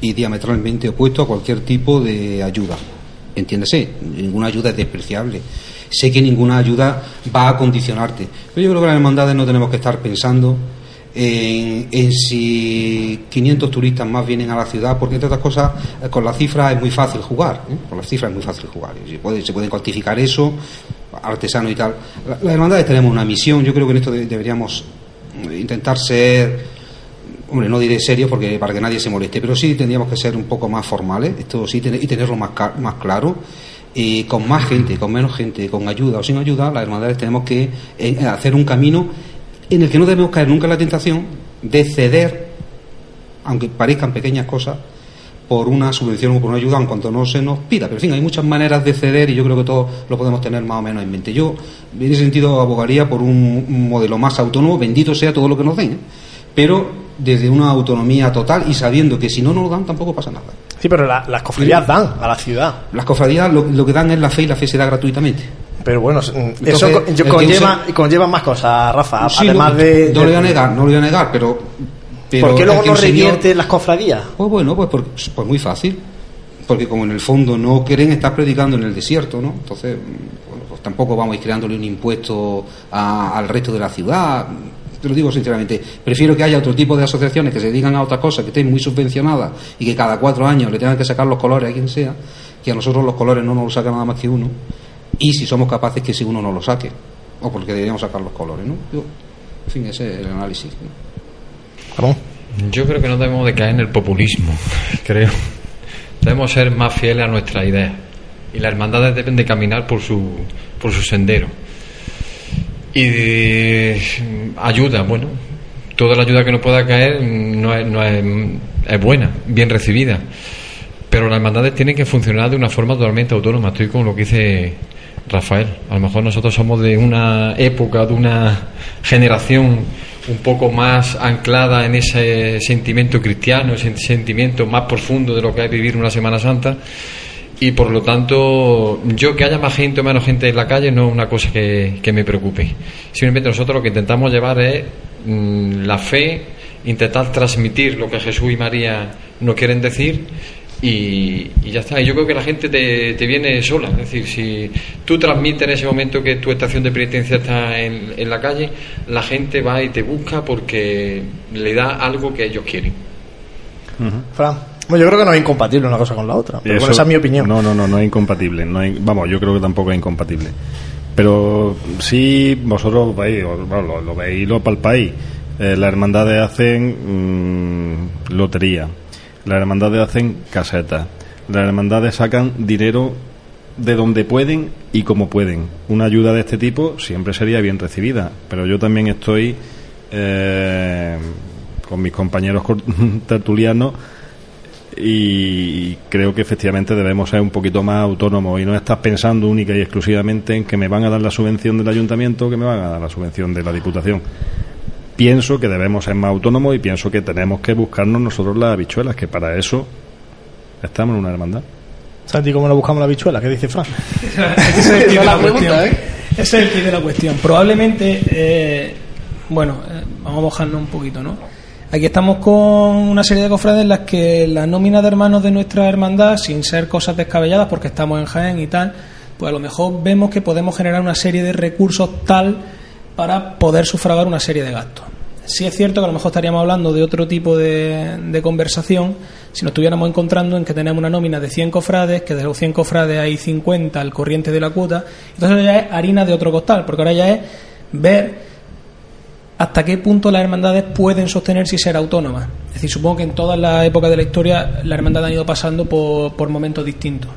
y diametralmente opuesto a cualquier tipo de ayuda. Entiéndese, ninguna ayuda es despreciable sé que ninguna ayuda va a condicionarte. Pero yo creo que las hermandades no tenemos que estar pensando en, si 500 turistas más vienen a la ciudad, porque entre otras cosas, eh, con las cifras es muy fácil jugar. ¿eh? Con las cifras es muy fácil jugar. Se puede, se cuantificar eso, artesano y tal. Las hermandades tenemos una misión. Yo creo que en esto deberíamos intentar ser hombre, no diré serio porque para que nadie se moleste, pero sí tendríamos que ser un poco más formales, esto sí, y tenerlo más claro y con más gente, con menos gente, con ayuda o sin ayuda, las hermandades tenemos que eh, hacer un camino en el que no debemos caer nunca en la tentación de ceder, aunque parezcan pequeñas cosas, por una subvención o por una ayuda, en cuanto no se nos pida. Pero en fin, hay muchas maneras de ceder y yo creo que todos lo podemos tener más o menos en mente. Yo, en ese sentido, abogaría por un, modelo más autónomo, bendito sea todo lo que nos den, pero desde una autonomía total y sabiendo que si no nos lo dan tampoco pasa nada. Sí, pero las cofradías dan a la ciudad. Las cofradías lo, que dan es la fe y la fe se da gratuitamente. Pero bueno, eso conlleva, más cosas, Rafa. además no, de. No lo voy a negar, no lo voy a negar, pero. ¿Por qué luego no revierte las cofradías? Pues bueno, pues, pues muy fácil. Porque como en el fondo no quieren estar predicando en el desierto, ¿no? Entonces, bueno, pues tampoco vamos a ir creándole un impuesto al resto de la ciudad te lo digo sinceramente, prefiero que haya otro tipo de asociaciones que se dedican a otras cosas, que estén muy subvencionadas y que cada cuatro años le tengan que sacar los colores a quien sea, que a nosotros los colores no nos los saca nada más que uno, y si somos capaces que si uno no lo saque, o porque deberíamos sacar los colores, ¿no? en fin, ese es el análisis. Yo creo que no debemos de caer en el populismo, creo. Debemos ser más fieles a nuestra idea. Y las hermandades deben de caminar por su, por su sendero y ayuda, bueno, toda la ayuda que nos pueda caer no es, no es, buena, bien recibida. Pero las hermandades tienen que funcionar de una forma totalmente autónoma. Estoy con lo que dice Rafael. A lo mejor nosotros somos de una época, de una generación un poco más anclada en ese sentimiento cristiano, ese sentimiento más profundo de lo que es vivir una Semana Santa y por lo tanto yo que haya más gente o menos gente en la calle no es una cosa que, me preocupe. Simplemente nosotros lo que intentamos llevar es mm, la fe, intentar transmitir lo que Jesús y María nos quieren decir y, ya está. Y yo creo que la gente te, te, viene sola. Es decir, si tú transmites en ese momento que tu estación de penitencia está en, en la calle, la gente va y te busca porque le da algo que ellos quieren. Fran. Bueno, yo creo que no es incompatible una cosa con la otra. Pero esa es mi opinión. No, no, no, no es incompatible. No vamos, yo creo que tampoco es incompatible. Pero sí, vosotros veis, bueno, lo, veis y lo palpáis. Eh, las hermandades hacen mm, lotería. Las hermandades hacen casetas. Las hermandades sacan dinero de donde pueden y como pueden. Una ayuda de este tipo siempre sería bien recibida. Pero yo también estoy eh, con mis compañeros tertulianos y creo que efectivamente debemos ser un poquito más autónomos y no estar pensando única y exclusivamente en que me van a dar la subvención del ayuntamiento o que me van a dar la subvención de la diputación. Pienso que debemos ser más autónomos y pienso que tenemos que buscarnos nosotros las habichuelas, que para eso estamos en una hermandad. Santi, ¿cómo lo buscamos la habichuela? ¿Qué dice Fran? Ese es el la, cuestión. ¿eh? Ese es el de la cuestión. Probablemente, eh, bueno, eh, vamos a mojarnos un poquito, ¿no? Aquí estamos con una serie de cofrades en las que la nómina de hermanos de nuestra hermandad, sin ser cosas descabelladas, porque estamos en Jaén y tal, pues a lo mejor vemos que podemos generar una serie de recursos tal para poder sufragar una serie de gastos. Sí es cierto que a lo mejor estaríamos hablando de otro tipo de, conversación si nos estuviéramos encontrando en que tenemos una nómina de 100 cofrades, que de los 100 cofrades hay 50 al corriente de la cuota, entonces ya es harina de otro costal, porque ahora ya es ver hasta qué punto las hermandades pueden sostenerse y ser autónomas. Es decir, supongo que en todas las épocas de la historia las hermandades han ido pasando por, momentos distintos.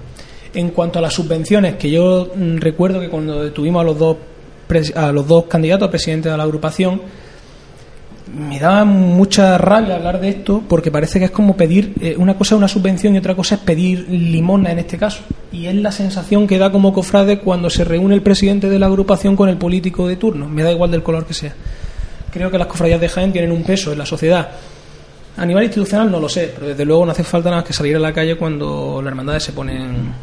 En cuanto a las subvenciones, que yo mm, recuerdo que cuando tuvimos a los dos a los dos candidatos a presidente de la agrupación, me daba mucha rabia hablar de esto porque parece que es como pedir eh, una cosa es una subvención y otra cosa es pedir limosna en este caso y es la sensación que da como cofrade cuando se reúne el presidente de la agrupación con el político de turno me da igual del color que sea creo que las cofradías de Jaén tienen un peso en la sociedad a nivel institucional no lo sé pero desde luego no hace falta nada más que salir a la calle cuando las hermandades se ponen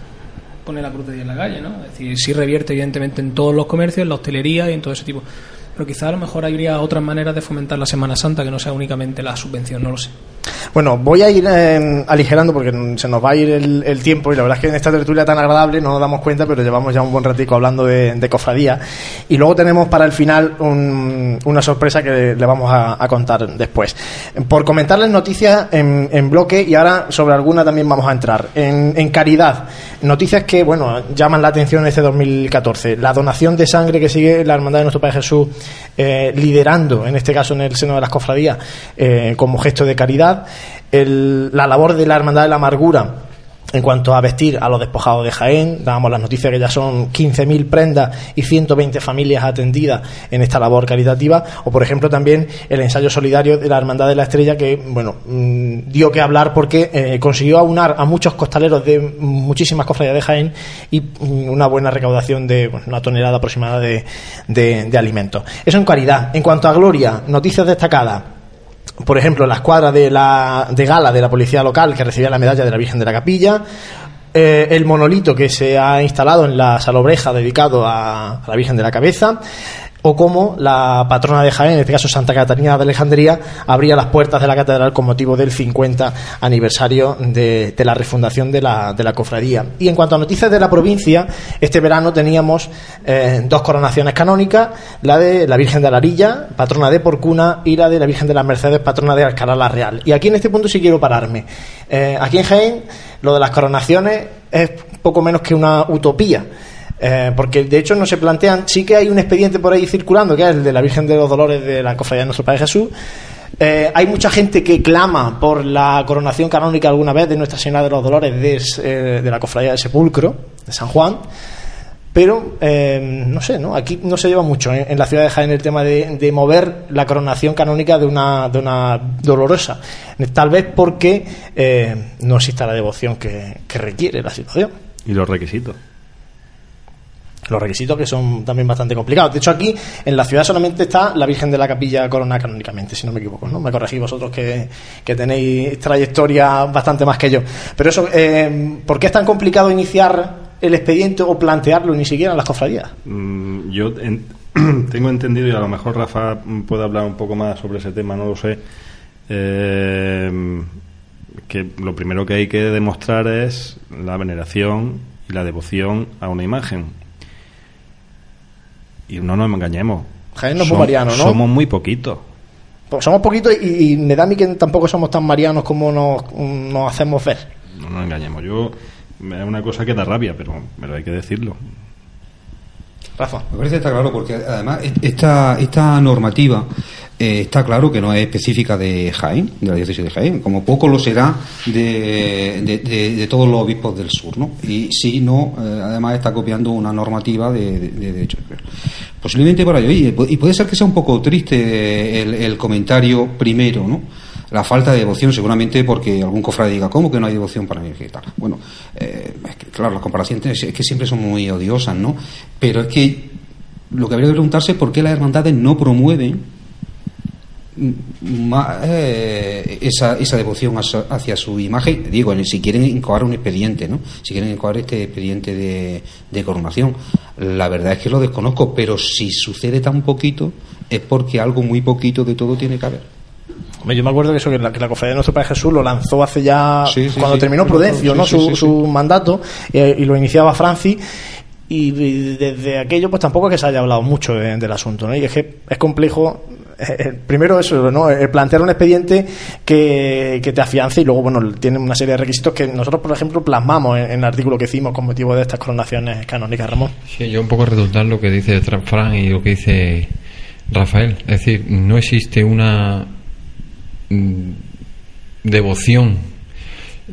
pone la cruz de en la calle, ¿no? Es decir, sí revierte evidentemente en todos los comercios, en la hostelería y en todo ese tipo. Pero quizá a lo mejor habría otras maneras de fomentar la Semana Santa que no sea únicamente la subvención, no lo sé. Bueno, voy a ir eh, aligerando porque se nos va a ir el, tiempo y la verdad es que en esta tertulia tan agradable no nos damos cuenta, pero llevamos ya un buen ratico hablando de, cofradía. Y luego tenemos para el final un- una sorpresa que le vamos a, contar después. Por comentarles noticias en, en bloque y ahora sobre alguna también vamos a entrar. En, en caridad, noticias que, bueno, llaman la atención este 2014. La donación de sangre que sigue la Hermandad de Nuestro Padre Jesús eh, liderando, en este caso en el seno de las cofradías, eh, como gesto de caridad. El- la labor de la Hermandad de la Amargura en cuanto a vestir a los despojados de Jaén, dábamos las noticias que ya son 15.000 prendas y 120 familias atendidas en esta labor caritativa, o por ejemplo también el ensayo solidario de la Hermandad de la Estrella que, bueno, mm, dio que hablar porque eh, consiguió aunar a muchos costaleros de muchísimas cofradías de Jaén y mm, una buena recaudación de una tonelada aproximada de, de- de alimentos. Eso en caridad. En cuanto a gloria, noticias destacadas por ejemplo, la escuadra de, la, de gala de la policía local que recibía la medalla de la Virgen de la Capilla, eh, el monolito que se ha instalado en la salobreja dedicado a, a la Virgen de la Cabeza, o como la patrona de Jaén, en este caso Santa Catarina de Alejandría, abría las puertas de la catedral con motivo del 50 aniversario de, la refundación de la, de la cofradía. Y en cuanto a noticias de la provincia, este verano teníamos eh, dos coronaciones canónicas, la de la Virgen de la Arilla, patrona de Porcuna, y la de la Virgen de las Mercedes, patrona de Alcalá la Real. Y aquí en este punto sí quiero pararme. Eh, aquí en Jaén, lo de las coronaciones es poco menos que una utopía. Eh, porque de hecho no se plantean, sí que hay un expediente por ahí circulando, que es el de la Virgen de los Dolores de la Cofradía de Nuestro Padre Jesús. Eh, hay mucha gente que clama por la coronación canónica alguna vez de Nuestra Señora de los Dolores de, eh, la Cofradía del Sepulcro, de San Juan. Pero, no sé, ¿no? Aquí no se lleva mucho en la ciudad de Jaén el tema de, de mover la coronación canónica de una, de dolorosa. Tal vez porque no exista la devoción que, que requiere la situación Y los requisitos. Los requisitos que son también bastante complicados. De hecho, aquí en la ciudad solamente está la Virgen de la Capilla Corona canónicamente, si no me equivoco, ¿no? Me corregís vosotros que, que tenéis trayectoria bastante más que yo. Pero eso, eh, ¿por qué es tan complicado iniciar el expediente o plantearlo ni siquiera en las cofradías? Mm, yo en- tengo entendido, y a lo mejor Rafa puede hablar un poco más sobre ese tema, no lo sé, eh, que lo primero que hay que demostrar es la veneración y la devoción a una imagen. Y no nos engañemos. Jaén no es Som- muy mariano, ¿no? Somos muy poquitos. Pues somos poquitos y, y me da a mí que tampoco somos tan marianos como nos, nos hacemos ver. No nos engañemos. Yo es una cosa que da rabia, pero, pero hay que decirlo. Rafa. Me parece que está claro porque además esta, esta normativa eh, está claro que no es específica de Jaén, de la diócesis de Jaén, como poco lo será de, de- todos los obispos del sur, ¿no? Y si no, eh, además está copiando una normativa de, de, de derecho. Posiblemente por ello, y, y puede ser que sea un poco triste el, el comentario primero, ¿no? La falta de devoción, seguramente porque algún cofrade diga, ¿cómo que no hay devoción para mí? Y tal. Bueno, eh, es que, claro, las comparaciones es que siempre son muy odiosas, ¿no? Pero es que lo que habría que preguntarse es por qué las hermandades no promueven eh, esa, esa devoción hacia, hacia su imagen, digo, si quieren incoar un expediente, ¿no? Si quieren incoar este expediente de, de coronación. La verdad es que lo desconozco, pero si sucede tan poquito, es porque algo muy poquito de todo tiene que haber. Yo me acuerdo que eso que la, que la cofradía de nuestro Padre Jesús lo lanzó hace ya Sí, sí, cuando sí. terminó Prudencio, Sí, ¿no? sí, su, sí, su mandato eh, y lo iniciaba Francis y, desde aquello pues tampoco es que se haya hablado mucho de- del asunto, ¿no? Y es que es complejo eh, eh, primero eso, ¿no? El plantear un expediente que, que te afiance y luego, bueno, tiene una serie de requisitos que nosotros, por ejemplo, plasmamos en, en el artículo que hicimos con motivo de estas coronaciones canónicas, Ramón. Sí, yo un poco redundar lo que dice Fran y lo que dice Rafael. Es decir, no existe una devoción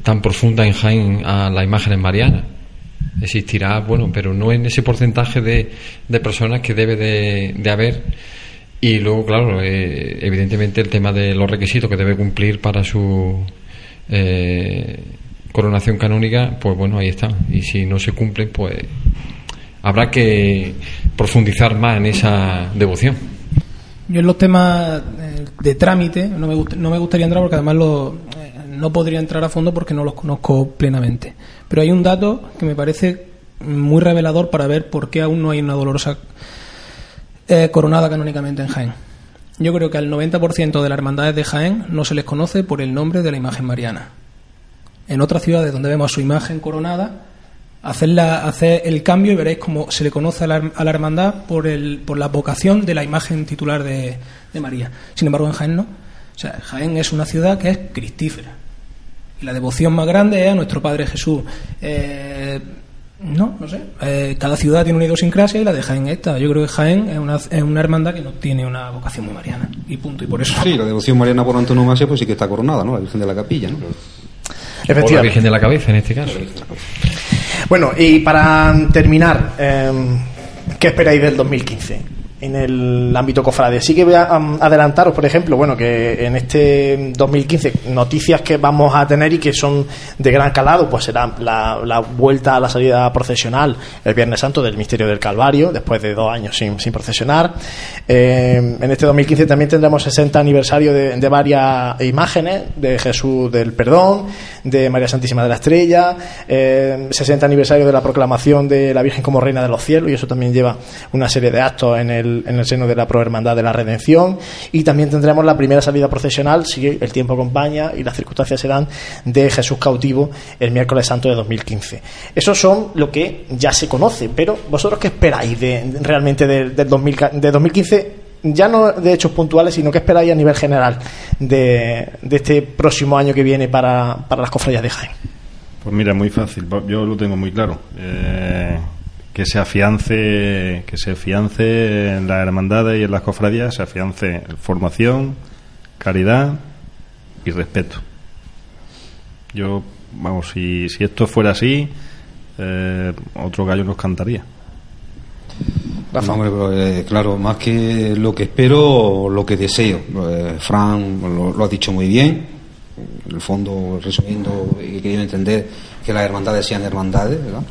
tan profunda en Jaén a la imagen en Mariana. Existirá, bueno, pero no en ese porcentaje de, de personas que debe de, de haber. Y luego, claro, eh, evidentemente el tema de los requisitos que debe cumplir para su eh, coronación canónica, pues bueno, ahí está. Y si no se cumplen, pues habrá que profundizar más en esa devoción. Yo en los temas eh, de trámite no me, gust- no me gustaría entrar porque además lo- eh, no podría entrar a fondo porque no los conozco plenamente. Pero hay un dato que me parece muy revelador para ver por qué aún no hay una dolorosa eh, coronada canónicamente en Jaén. Yo creo que al 90% de las hermandades de Jaén no se les conoce por el nombre de la imagen mariana. En otras ciudades donde vemos su imagen coronada, hacerla, hacer el cambio y veréis cómo se le conoce a la, a la hermandad por, el, por la vocación de la imagen titular de, de María. Sin embargo, en Jaén no. O sea, Jaén es una ciudad que es cristífera. Y la devoción más grande es a nuestro Padre Jesús. Eh, no, no sé. Eh, cada ciudad tiene una idiosincrasia y la de Jaén es esta. Yo creo que Jaén es una, es una hermandad que no tiene una vocación muy mariana. Y punto. Y por eso. Sí, la devoción mariana por antonomasia pues sí que está coronada, ¿no? La Virgen de la Capilla, ¿no? O la. Virgen de la Cabeza, en este caso. Bueno, y para terminar, eh, ¿qué esperáis del 2015? En el ámbito cofrade. Sí que voy a adelantaros, por ejemplo, bueno, que en este 2015 noticias que vamos a tener y que son de gran calado, pues será la, vuelta a la salida procesional el Viernes Santo del Misterio del Calvario, después de dos años sin, sin procesionar. Eh, en este 2015 también tendremos 60 aniversario de, de varias imágenes de Jesús del Perdón, de María Santísima de la Estrella, eh, 60 aniversario de la proclamación de la Virgen como Reina de los Cielos, y eso también lleva una serie de actos en el, en el seno de la Prohermandad de la Redención, y también tendremos la primera salida procesional, si el tiempo acompaña y las circunstancias se dan, de Jesús cautivo el miércoles santo de 2015. Esos son lo que ya se conoce, pero vosotros qué esperáis de, realmente de, del 2000 de 2015 ya no de hechos puntuales, sino que esperáis a nivel general de, de este próximo año que viene para, para las cofradías de Jaén. Pues mira, muy fácil, yo lo tengo muy claro. Eh, que se afiance, que se afiance en las hermandades y en las cofradías, se afiance formación, caridad y respeto. Yo, vamos, si, si esto fuera así, eh, otro gallo nos cantaría. No, hombre, pero, eh, claro, más que lo que espero, lo que deseo. Eh, Fran lo, ha dicho muy bien. En el fondo, resumiendo, he querido entender que las hermandades sean hermandades, ¿verdad?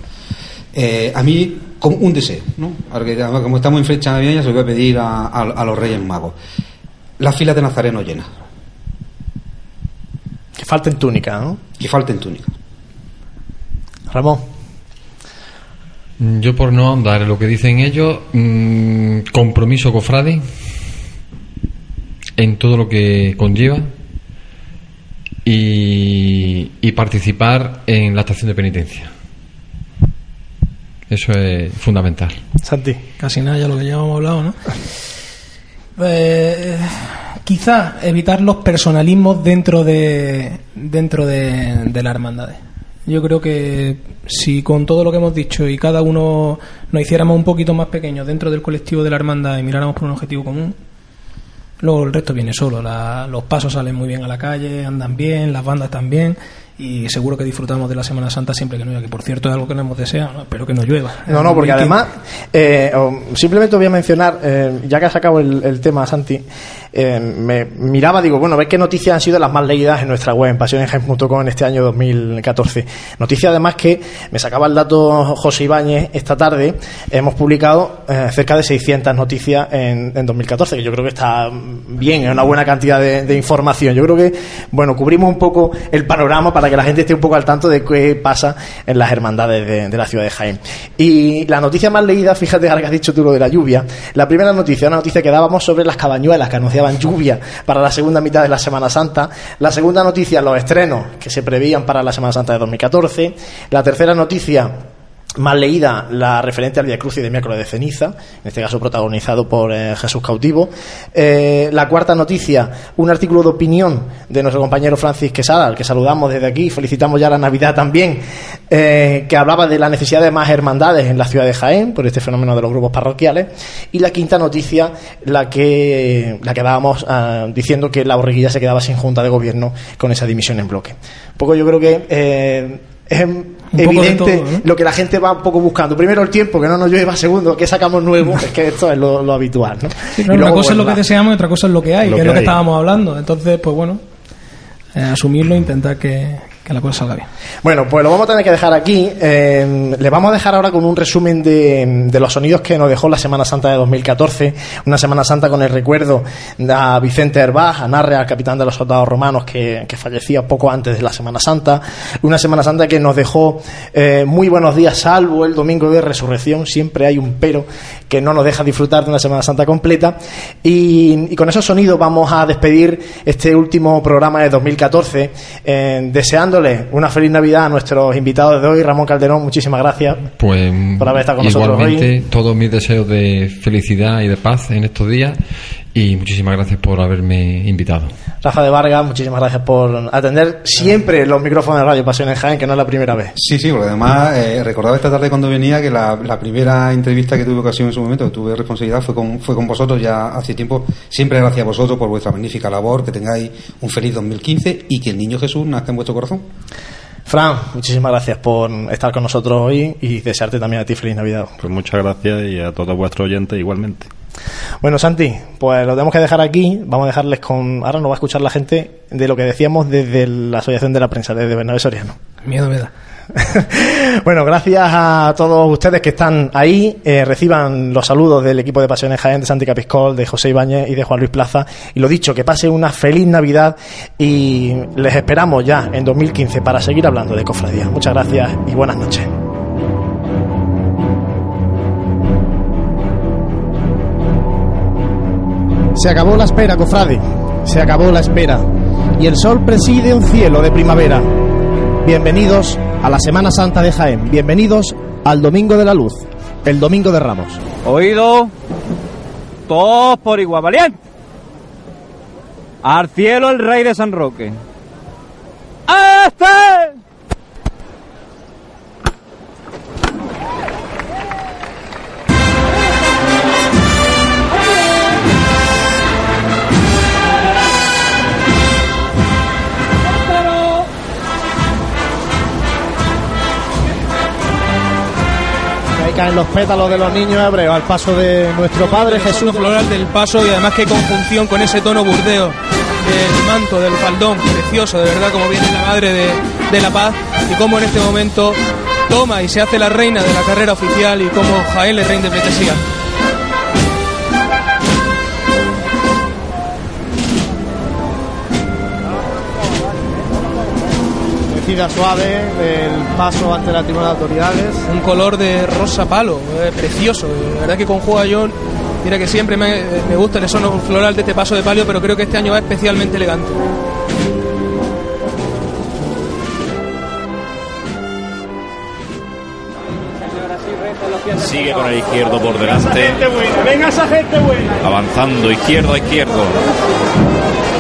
Eh, a mí, con un deseo, ¿no? Ahora que ya- como estamos en fecha navideña, se lo voy a pedir a, a- a los Reyes Magos. Las filas de Nazareno llenas, Que falten túnicas, ¿no? que falten túnicas. Ramón. Yo por no andar en lo que dicen ellos, mm, compromiso cofrade en todo lo que conlleva y, y participar en la estación de penitencia. Eso es fundamental. Santi. Casi nada, ya lo que ya hemos hablado, ¿no? Eh, quizá evitar los personalismos dentro de dentro de, de las hermandades. Yo creo que si con todo lo que hemos dicho y cada uno nos hiciéramos un poquito más pequeños dentro del colectivo de la hermandad y miráramos por un objetivo común, luego el resto viene solo. La- los pasos salen muy bien a la calle, andan bien, las bandas también y seguro que disfrutamos de la Semana Santa siempre que llueva, que por cierto es algo que no hemos deseado, ¿no? espero que no llueva. No, no, porque además, eh, simplemente voy a mencionar, eh, ya que has sacado el, el tema, Santi, eh, me miraba, digo, bueno, ver qué noticias han sido las más leídas en nuestra web, en pasionenjaen.com en este año 2014. Noticia además que me sacaba el dato José Ibáñez esta tarde, hemos publicado eh, cerca de 600 noticias en, en 2014, que yo creo que está bien, es una buena cantidad de, información. Yo creo que, bueno, cubrimos un poco el panorama para que la gente esté un poco al tanto de qué pasa en las hermandades de, la ciudad de Jaén. Y la noticia más leída, fíjate ahora que has dicho tú lo de la lluvia, la primera noticia, una noticia que dábamos sobre las cabañuelas que lluvia para la segunda mitad de la Semana Santa, la segunda noticia, los estrenos que se prevían para la Semana Santa de 2014, la tercera noticia, más leída la referente al Via Crucis de miércoles de ceniza, en este caso protagonizado por eh, Jesús Cautivo. Eh, la cuarta noticia, un artículo de opinión de nuestro compañero Francis Quesada, al que saludamos desde aquí, felicitamos ya la Navidad también, eh, que hablaba de la necesidad de más hermandades en la ciudad de Jaén por este fenómeno de los grupos parroquiales. Y la quinta noticia, la que, la que dábamos ah, diciendo que la borreguilla se quedaba sin junta de gobierno con esa dimisión en bloque. Poco yo creo que es evidente lo que la gente va un poco buscando. Primero el tiempo, que no nos llueva. Segundo, que sacamos nuevo. es que esto es lo, habitual. ¿no? una cosa es lo que deseamos y otra cosa es lo que hay, que, es lo que estábamos hablando. Entonces, pues bueno, eh, asumirlo e intentar que, que la cosa. Bueno, pues lo vamos a tener que dejar aquí. Eh, le vamos a dejar ahora con un resumen de, de, los sonidos que nos dejó la Semana Santa de 2014. Una Semana Santa con el recuerdo a Vicente Herbaz, a Narrea, capitán de los soldados romanos, que, que, fallecía poco antes de la Semana Santa. Una Semana Santa que nos dejó eh, muy buenos días, salvo el domingo de resurrección. Siempre hay un pero que no nos deja disfrutar de una Semana Santa completa. Y, y con esos sonidos vamos a despedir este último programa de 2014, eh, deseando una feliz Navidad a nuestros invitados de hoy. Ramón Calderón, muchísimas gracias pues, por haber estado con nosotros hoy. todos mis deseos de felicidad y de paz en estos días y muchísimas gracias por haberme invitado. Rafa de Vargas, muchísimas gracias por atender siempre los micrófonos de Radio Pasión en Jaén, que no es la primera vez. Sí, sí, porque además eh, recordaba esta tarde cuando venía que la, primera entrevista que tuve ocasión en su momento, que tuve responsabilidad, fue con, fue con vosotros ya hace tiempo. Siempre gracias a vosotros por vuestra magnífica labor, que tengáis un feliz 2015 y que el niño Jesús nazca en vuestro corazón. Fran, muchísimas gracias por estar con nosotros hoy y desearte también a ti feliz Navidad. Pues muchas gracias y a todos vuestros oyentes igualmente. Bueno, Santi, pues lo tenemos que dejar aquí. Vamos a dejarles con. Ahora nos va a escuchar la gente de lo que decíamos desde la Asociación de la Prensa, desde Bernabé Soriano. Miedo me da. bueno, gracias a todos ustedes que están ahí. Eh, reciban los saludos del equipo de Pasiones Jaén, de Santi Capiscol, de José Ibáñez y de Juan Luis Plaza. Y lo dicho, que pase una feliz Navidad y les esperamos ya en 2015 para seguir hablando de cofradía. Muchas gracias y buenas noches. Se acabó la espera, cofrade. Se acabó la espera. Y el sol preside un cielo de primavera. Bienvenidos a la Semana Santa de Jaén. Bienvenidos al Domingo de la Luz, el Domingo de Ramos. Oído, todos por igual, valiente. Al cielo el rey de San Roque. ¡Este! Caen los pétalos de los niños hebreos al paso de nuestro Padre Jesús. floral del paso y además qué conjunción con ese tono burdeo del manto, del faldón, precioso, de verdad, como viene la Madre de, de la Paz y cómo en este momento toma y se hace la reina de la carrera oficial y como Jaén le rinde pleitesía. Suave del paso ante la tribuna de autoridades. Un color de rosa palo, eh, precioso. La verdad que con John, mira que siempre me, me gusta el sono floral de este paso de palio, pero creo que este año va especialmente elegante. Sigue con el izquierdo por delante. Venga esa gente buena. Avanzando izquierdo a izquierdo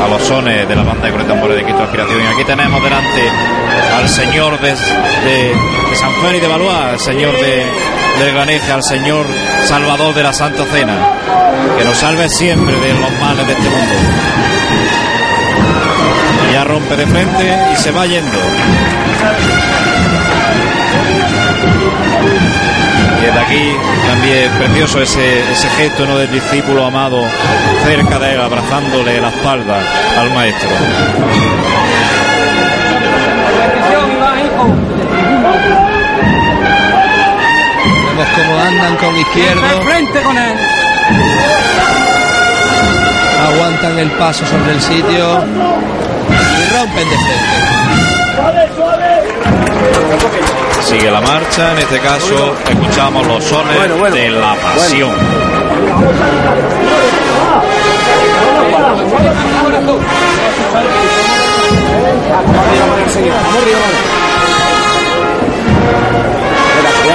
a los sones de la banda de tambores de Cristo Aspiración. Y aquí tenemos delante al señor de, de, San Juan y de Valois, al señor de, Graneja, al señor Salvador de la Santa Cena, que nos salve siempre de los males de este mundo. ya rompe de frente y se va yendo. Y desde aquí también precioso ese, ese gesto ¿no? del discípulo amado cerca de él, abrazándole la espalda al maestro. Vemos cómo andan con izquierdo. frente con él. Aguantan el paso sobre el sitio y rompen de frente. Sigue la marcha, en este caso escuchamos los sones de la pasión.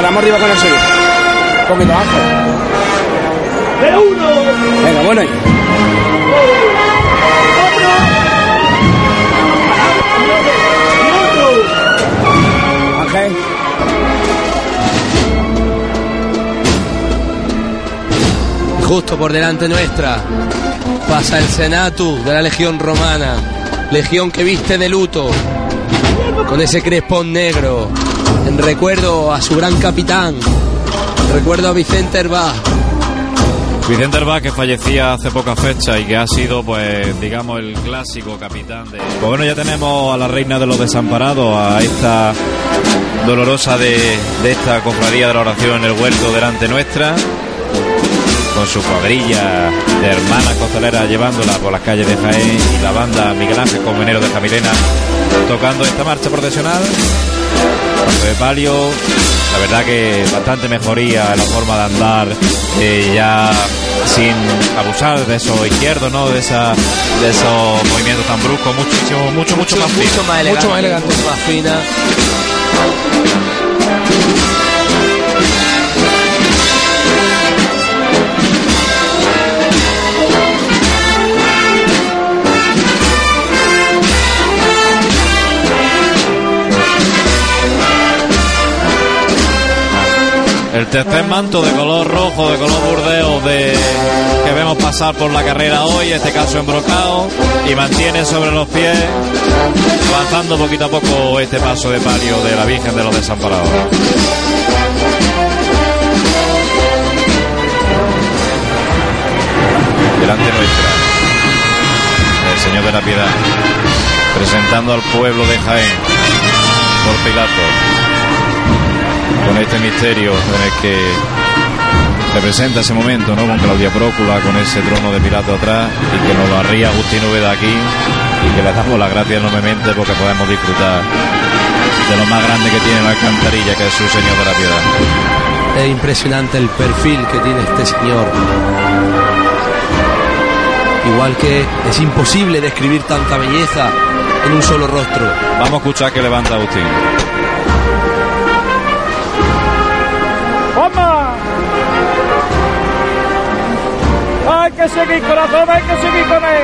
Vamos arriba con el suyo. Un poquito Ángel. ¡De uno! Venga, bueno ahí. Ángel. Justo por delante nuestra pasa el Senatus de la Legión Romana, legión que viste de luto, con ese crespón negro, recuerdo a su gran capitán, recuerdo a Vicente Herbá. Vicente Herbá, que fallecía hace poca fecha y que ha sido, pues, digamos, el clásico capitán de... Pues bueno, ya tenemos a la reina de los desamparados, a esta dolorosa de, esta cofradía de la oración en el huerto delante nuestra, con su cuadrilla de hermanas costaleras llevándola por las calles de Jaén y la banda Miguel Ángel Convenero de Jamilena tocando esta marcha procesional. De palio, la verdad que bastante mejoría en la forma de andar, eh, ya sin abusar de eso izquierdo, ¿no? De esa, de esos movimientos tan bruscos, muchísimo, mucho, mucho, más fino. mucho más elegante, Mucho más elegante. mucho más fina. El tercer manto de color rojo, de color burdeo, de que vemos pasar por la carrera hoy, este caso embrocado, y mantiene sobre los pies, avanzando poquito a poco este paso de palio de la Virgen de los Desamparados. Delante nuestra, el Señor de la Piedad, presentando al pueblo de Jaén por Pilato con este misterio en el que representa ese momento, ¿no? Con Claudia Prócula, con ese trono de Pilato atrás y que nos lo arría Agustín Úbeda aquí y que le damos las gracias enormemente porque podemos disfrutar de lo más grande que tiene la alcantarilla, que es su Señor de la Piedad. Es impresionante el perfil que tiene este señor. Igual que es imposible describir tanta belleza en un solo rostro. Vamos a escuchar que levanta Agustín. Seguir, corazón! ¡Hay que seguir con él!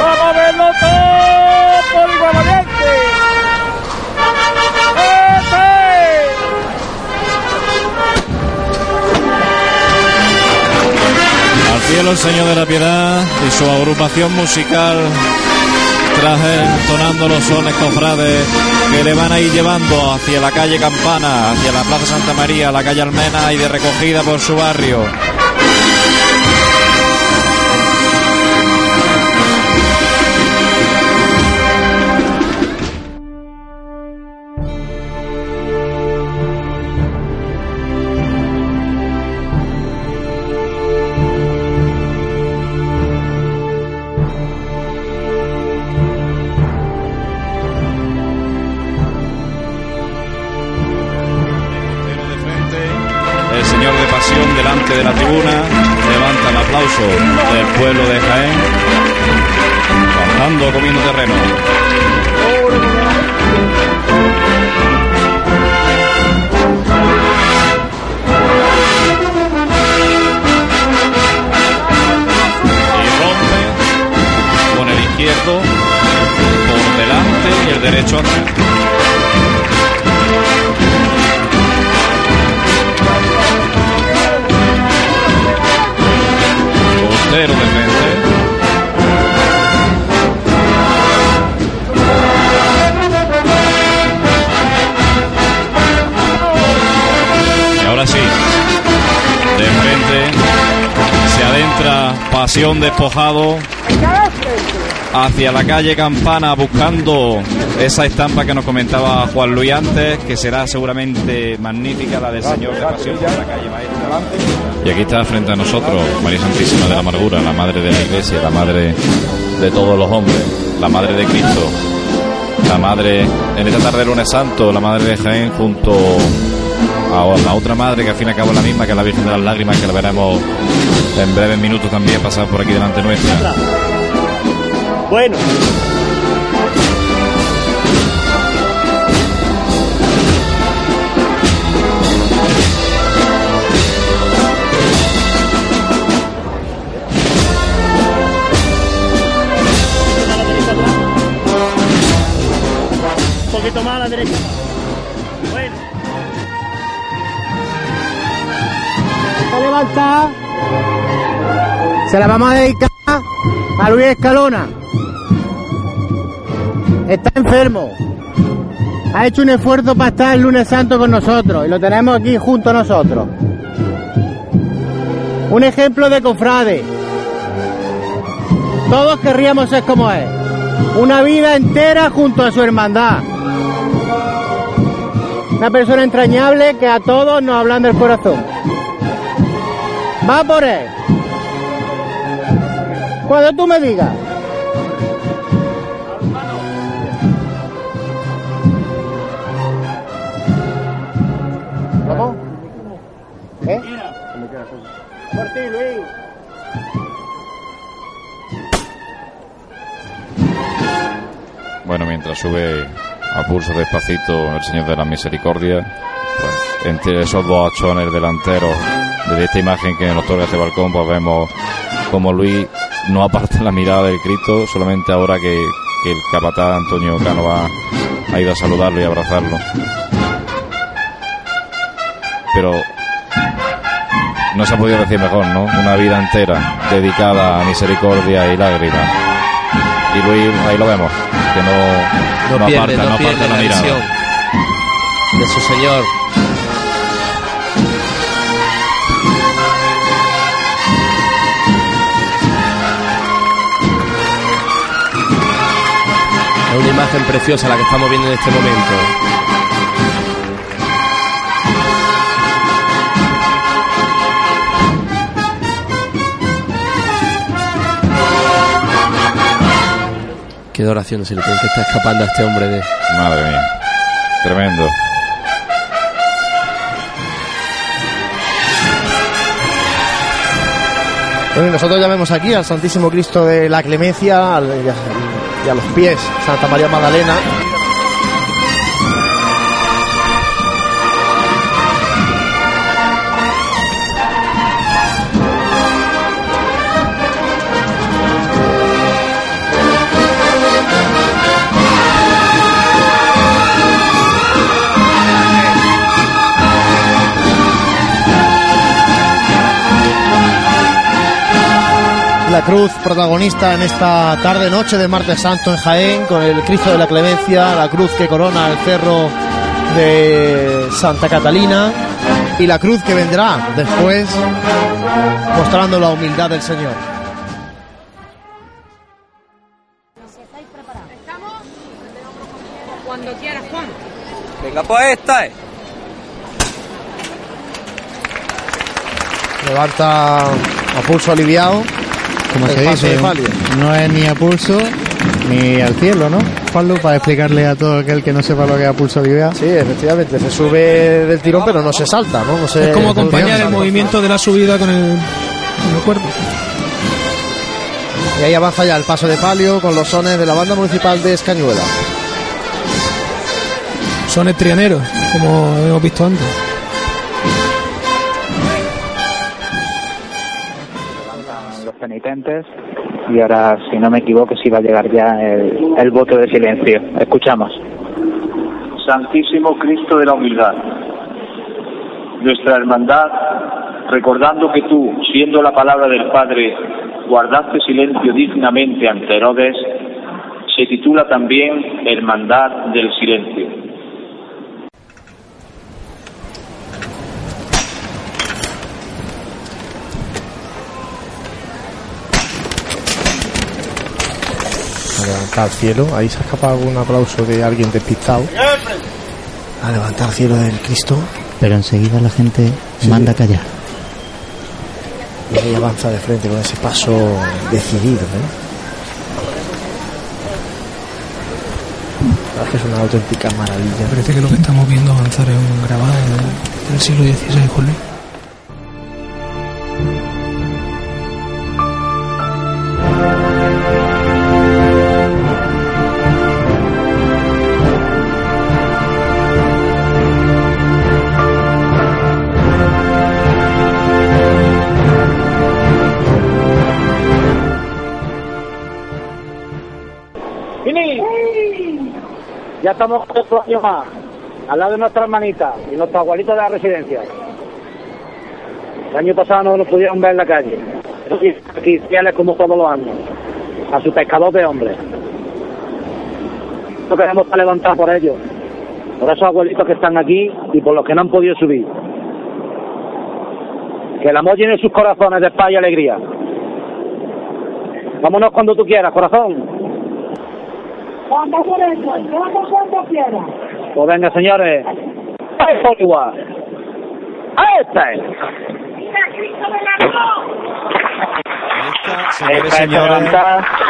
¡Vamos a verlo todo por! ¡Este! Al cielo el Señor de la Piedad y su agrupación musical tras él entonando los sones cofrades que le van a ir llevando hacia la calle Campana, hacia la Plaza Santa María, la calle Almena y de recogida por su barrio. El señor de pasión delante de la tribuna levanta el aplauso del pueblo de Jaén, avanzando comiendo terreno. Y rompe con el izquierdo por delante y el derecho atrás. De frente. Y ahora sí, de frente se adentra Pasión Despojado hacia la calle Campana buscando esa estampa que nos comentaba Juan Luis antes, que será seguramente magnífica, la del Señor de Pasión la calle Maestra. Y aquí está frente a nosotros María Santísima de la Amargura, la Madre de la Iglesia, la Madre de todos los hombres, la Madre de Cristo, la Madre, en esta tarde de lunes santo, la Madre de Jaén junto a la otra Madre que al fin y al cabo es la misma que la Virgen de las Lágrimas, que la veremos en breves minutos también pasar por aquí delante nuestra. Bueno. A la derecha. Bueno. Está levantada. Se la vamos a dedicar a Luis Escalona. Está enfermo. Ha hecho un esfuerzo para estar el lunes santo con nosotros y lo tenemos aquí junto a nosotros. Un ejemplo de cofrade. Todos querríamos ser como él. Una vida entera junto a su hermandad. Una persona entrañable que a todos nos hablan del corazón. Va por él. Cuando tú me digas. ¿Cómo? ¿Eh? Por ti, Luis. Bueno, mientras sube a pulso despacito el Señor de la Misericordia, pues entre esos dos achones delanteros, desde esta imagen que nos otorga este balcón, pues vemos como Luis no aparta la mirada del Cristo, solamente ahora que, que el capataz Antonio Cano ha, ha ido a saludarlo y abrazarlo. Pero no se ha podido decir mejor, ¿no? Una vida entera dedicada a misericordia y lágrimas. Y Luis, ahí lo vemos, que no, No, pierde, aparta, no, pierde aparta la la mirada. de su Señor. Es una imagen preciosa la que estamos viendo en este momento. Qué oración se le tiene que está escapando a este hombre de. Madre mía, tremendo. Bueno, y nosotros ya vemos aquí al Santísimo Cristo de la Clemencia al- y, a, y a los pies Santa María Magdalena. Cruz protagonista en esta tarde noche de martes santo en Jaén con el Cristo de la Clemencia, la cruz que corona el cerro de Santa Catalina y la cruz que vendrá después mostrando la humildad del Señor. Cuando quieras, Juan. Venga, pues esta es. Levanta a pulso aliviado. Como se dice, de no es ni a pulso ni al cielo, ¿no? Pablo, para explicarle a todo aquel que no sepa lo que es a pulso aliviado. Sí, efectivamente, se sube del tirón pero no se salta, ¿no? no se, Es como acompañar el movimiento de la subida con el, con el cuerpo. Y ahí avanza ya el paso de palio con los sones de la banda municipal de Escañuela. Son estrianeros, como hemos visto antes. Penitentes y ahora, si no me equivoco, sí va a llegar ya el, el voto de silencio. Escuchamos. Santísimo Cristo de la Humildad, nuestra hermandad, recordando que tú, siendo la palabra del Padre, guardaste silencio dignamente ante Herodes, se titula también Hermandad del Silencio. A levantar al cielo. Ahí se ha escapado algún aplauso de alguien despistado. A levantar al cielo del Cristo. Pero enseguida la gente manda callar. Y ahí avanza de frente con ese paso decidido. ¿eh? La verdad es que es una auténtica maravilla. Parece que lo que estamos viendo avanzar es un grabado del, siglo XVI, Juan estamos otro año más, al lado de nuestra hermanita y nuestros abuelitos de la residencia. El año pasado no nos pudieron ver en la calle. Eso sí, aquí fieles como todos los años. A su pescador de hombres. No queremos para levantar por ellos. Por esos abuelitos que están aquí y por los que no han podido subir. Que el amor llene sus corazones de paz y alegría. Vámonos cuando tú quieras, corazón. Cuando quieras, vamos cuando quieras. Pues venga, señores. ¡Ay, por igual! ¡Ahí está! Señores, Esta señores,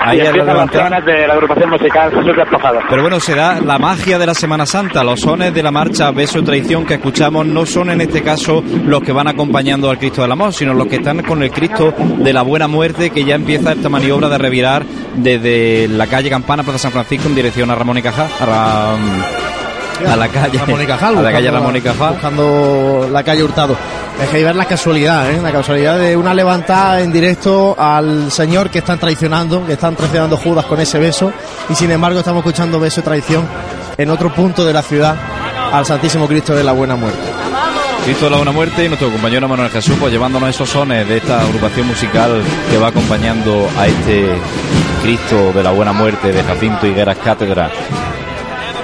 ahí es levantada. de la agrupación musical Jesús Despojado. Pero bueno, se da la magia de la Semana Santa. Los sones de la marcha Beso y Traición que escuchamos no son en este caso los que van acompañando al Cristo del Amor, sino los que están con el Cristo de la Buena Muerte que ya empieza esta maniobra de revirar desde la calle Campana, Plaza San Francisco, en dirección a Ramón y Cajal. A, Ra- a la calle, Ramón y Cajal, a la calle Ramón y Cajal. Buscando la calle Hurtado. Es que hay que ver la casualidad, ¿eh? La casualidad de una levantada en directo al Señor que están traicionando, que están traicionando Judas con ese beso, y sin embargo estamos escuchando beso y traición en otro punto de la ciudad al Santísimo Cristo de la Buena Muerte. Cristo de la Buena Muerte y nuestro compañero Manuel Jesús, pues llevándonos esos sones de esta agrupación musical que va acompañando a este Cristo de la Buena Muerte de Jacinto Higueras Cátedra.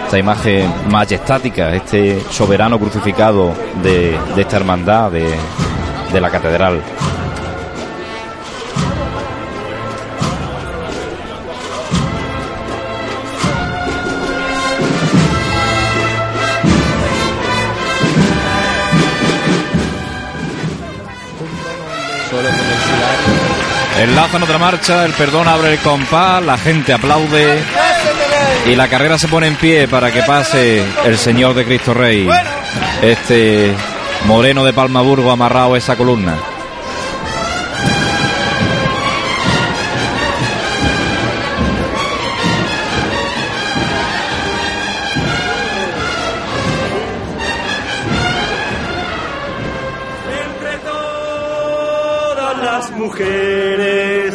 Esta imagen majestática, este soberano crucificado de, de esta hermandad de, de la catedral. Enlazan otra marcha, el perdón abre el compás, la gente aplaude y la carrera se pone en pie para que pase el Señor de Cristo Rey, este moreno de Palmaburgo amarrado a esa columna. mujeres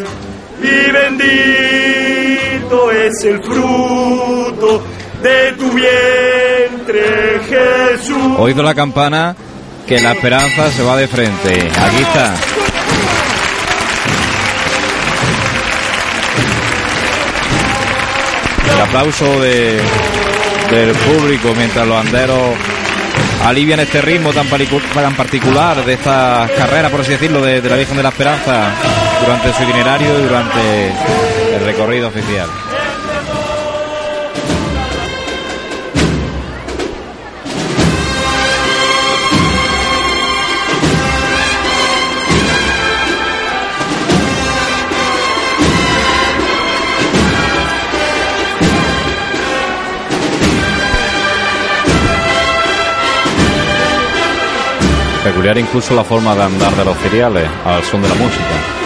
y bendito es el fruto de tu vientre Jesús. Oído la campana que la esperanza se va de frente. Aquí está. El aplauso de, del público mientras los anderos alivian este ritmo tan, particular de estas carreras, por así decirlo, de, de la Virgen de la Esperanza durante su itinerario y durante el recorrido oficial. Peculiar incluso la forma de andar de los feriales al son de la música.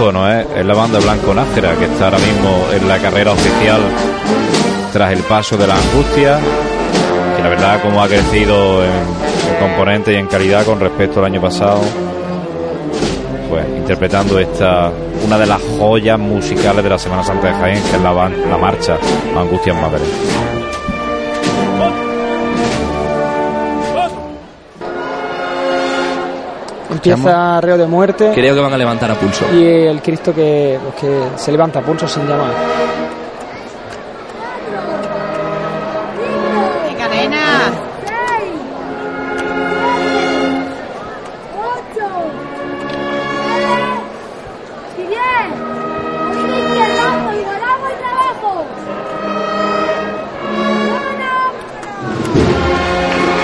No es, la banda Blanco Nájera que está ahora mismo en la carrera oficial tras el paso de la angustia, que la verdad como ha crecido en, en componente y en calidad con respecto al año pasado, pues interpretando esta una de las joyas musicales de la Semana Santa de Jaén, que es la, la marcha Angustias Madre. Empieza reo de muerte Creo que van a levantar a pulso. y el Cristo que, pues, que se levanta a pulso sin llamar. ¡Venga, nena!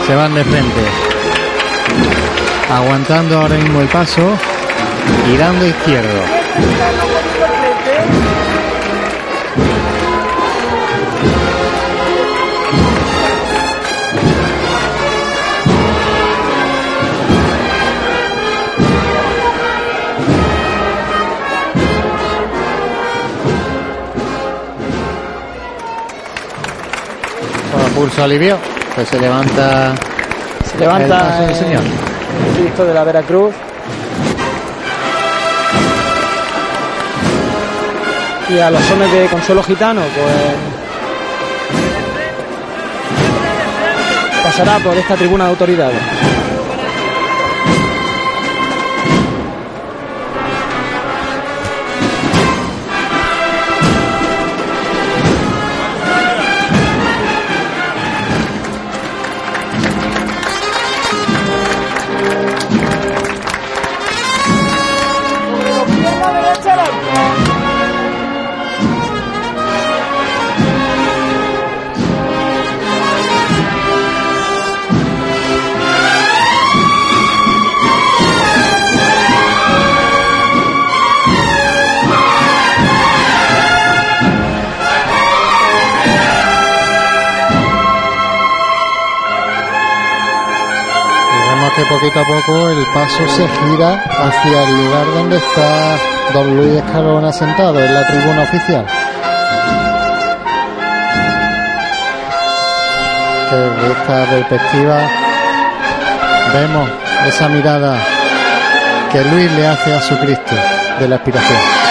Se van de frente. Aguantando ahora mismo el paso y dando izquierdo. Pulso alivio, pues se levanta. Se el levanta paso del el, señor. Cristo de la Veracruz. Y a los sones de Consuelo Gitano, pues. Pasará por esta tribuna de autoridades. Poquito a poco el paso se gira hacia el lugar donde está don Luis Escalona sentado en la tribuna oficial. Desde esta perspectiva vemos esa mirada que Luis le hace a su Cristo de la aspiración.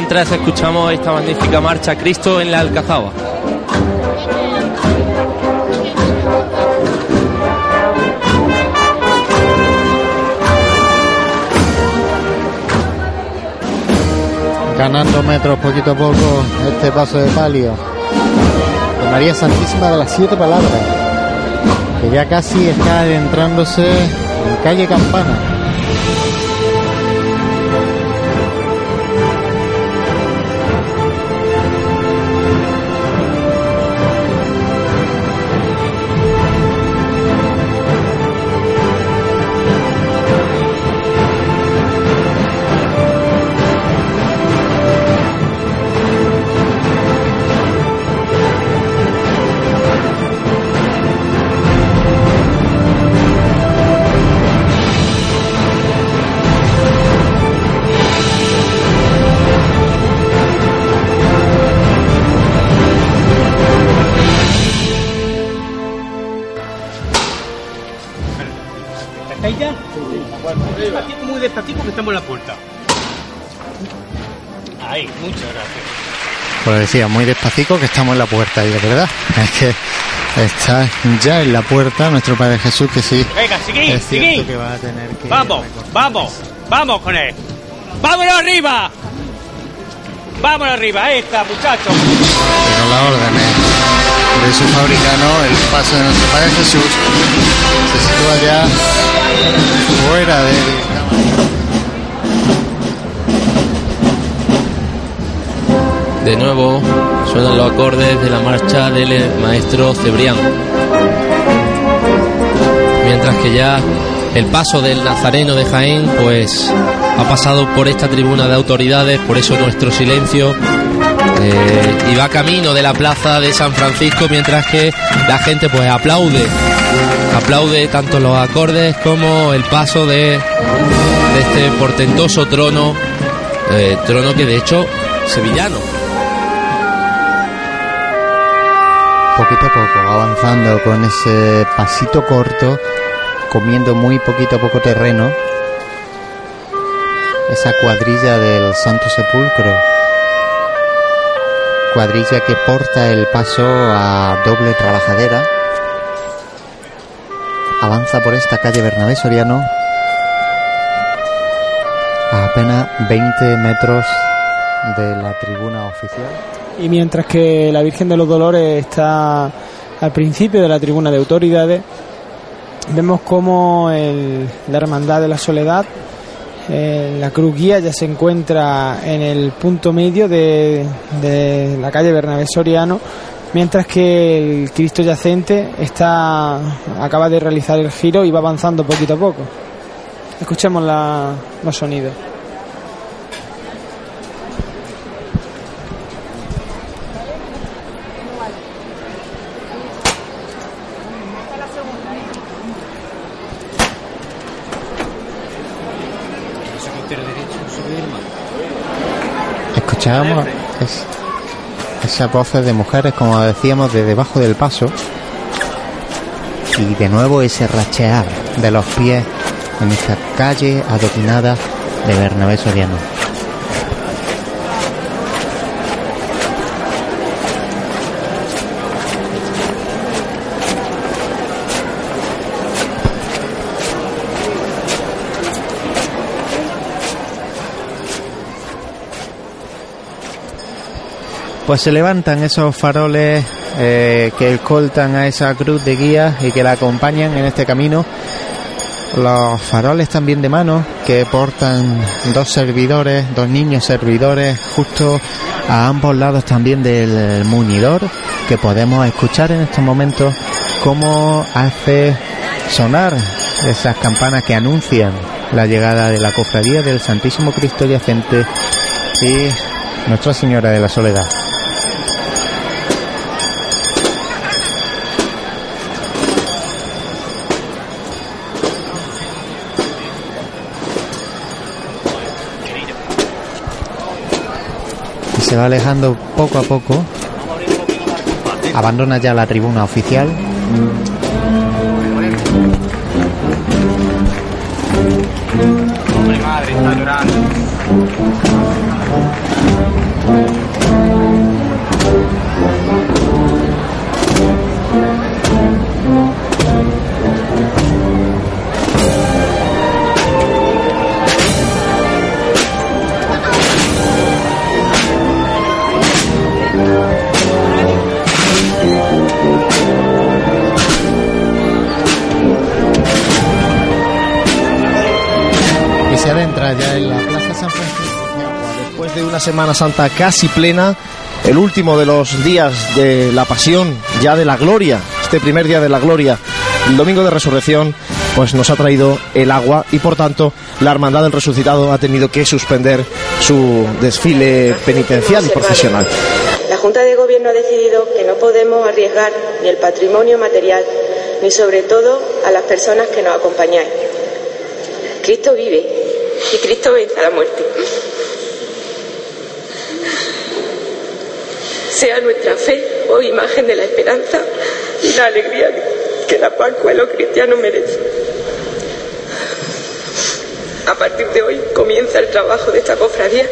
Mientras escuchamos esta magnífica marcha Cristo en la Alcazaba. ganando metros poquito a poco este paso de palio de María Santísima de las Siete Palabras, que ya casi está adentrándose en calle Campana. Pues decía, muy despacito que estamos en la puerta y de verdad, es que está ya en la puerta nuestro Padre Jesús que sí. Venga, seguid, es cierto que va a tener que Vamos, vamos, vamos con él. ¡Vámonos arriba! ¡Vámonos arriba! Ahí está, muchachos. Pero la órdenes de su fabricano, el paso de nuestro Padre Jesús se sitúa ya fuera del De nuevo suenan los acordes de la marcha del maestro Cebrián. Mientras que ya el paso del Nazareno de Jaén pues ha pasado por esta tribuna de autoridades, por eso nuestro silencio eh, y va camino de la plaza de San Francisco mientras que la gente pues aplaude, aplaude tanto los acordes como el paso de, de este portentoso trono, eh, trono que de hecho sevillano. Poquito a poco, avanzando con ese pasito corto, comiendo muy poquito a poco terreno. Esa cuadrilla del Santo Sepulcro. Cuadrilla que porta el paso a doble trabajadera. Avanza por esta calle Bernabé Soriano a apenas 20 metros de la tribuna oficial. Y mientras que la Virgen de los Dolores está al principio de la tribuna de autoridades, vemos como el- la Hermandad de la Soledad, la cruz guía ya se encuentra en el punto medio de, de la calle Bernabé Soriano, mientras que el Cristo yacente está acaba de realizar el giro y va avanzando poquito a poco. Escuchemos la- los sonidos. Escuchábamos es- esas voces de mujeres, como decíamos, de debajo del paso. Y de nuevo ese rachear de los pies en esta calle adoquinada de Bernabé Soriano. Pues se levantan esos faroles eh, que escoltan a esa cruz de guía y que la acompañan en este camino. Los faroles también de mano que portan dos servidores, dos niños servidores, justo a ambos lados también del muñidor, que podemos escuchar en estos momentos cómo hace sonar esas campanas que anuncian la llegada de la cofradía del Santísimo Cristo Yacente y Nuestra Señora de la Soledad. Se va alejando poco a poco. Abandona ya la tribuna oficial. Semana Santa casi plena, el último de los días de la pasión, ya de la gloria, este primer día de la gloria, el domingo de resurrección, pues nos ha traído el agua y por tanto la Hermandad del Resucitado ha tenido que suspender su desfile penitencial y profesional. La Junta de Gobierno ha decidido que no podemos arriesgar ni el patrimonio material, ni sobre todo a las personas que nos acompañáis. Cristo vive y Cristo vence a la muerte. Sea nuestra fe o imagen de la esperanza y la alegría que la Pascua de los cristianos merece. A partir de hoy comienza el trabajo de esta cofradía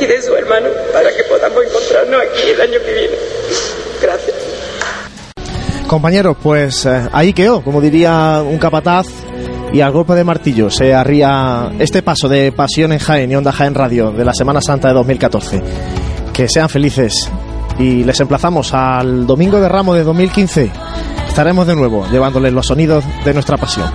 y de su hermano para que podamos encontrarnos aquí el año que viene. Gracias. Compañeros, pues eh, ahí quedó, como diría un capataz, y al golpe de martillo se arría este paso de Pasión en Jaén y Onda Jaén Radio de la Semana Santa de 2014. Que sean felices y les emplazamos al Domingo de Ramos de 2015. Estaremos de nuevo llevándoles los sonidos de nuestra pasión.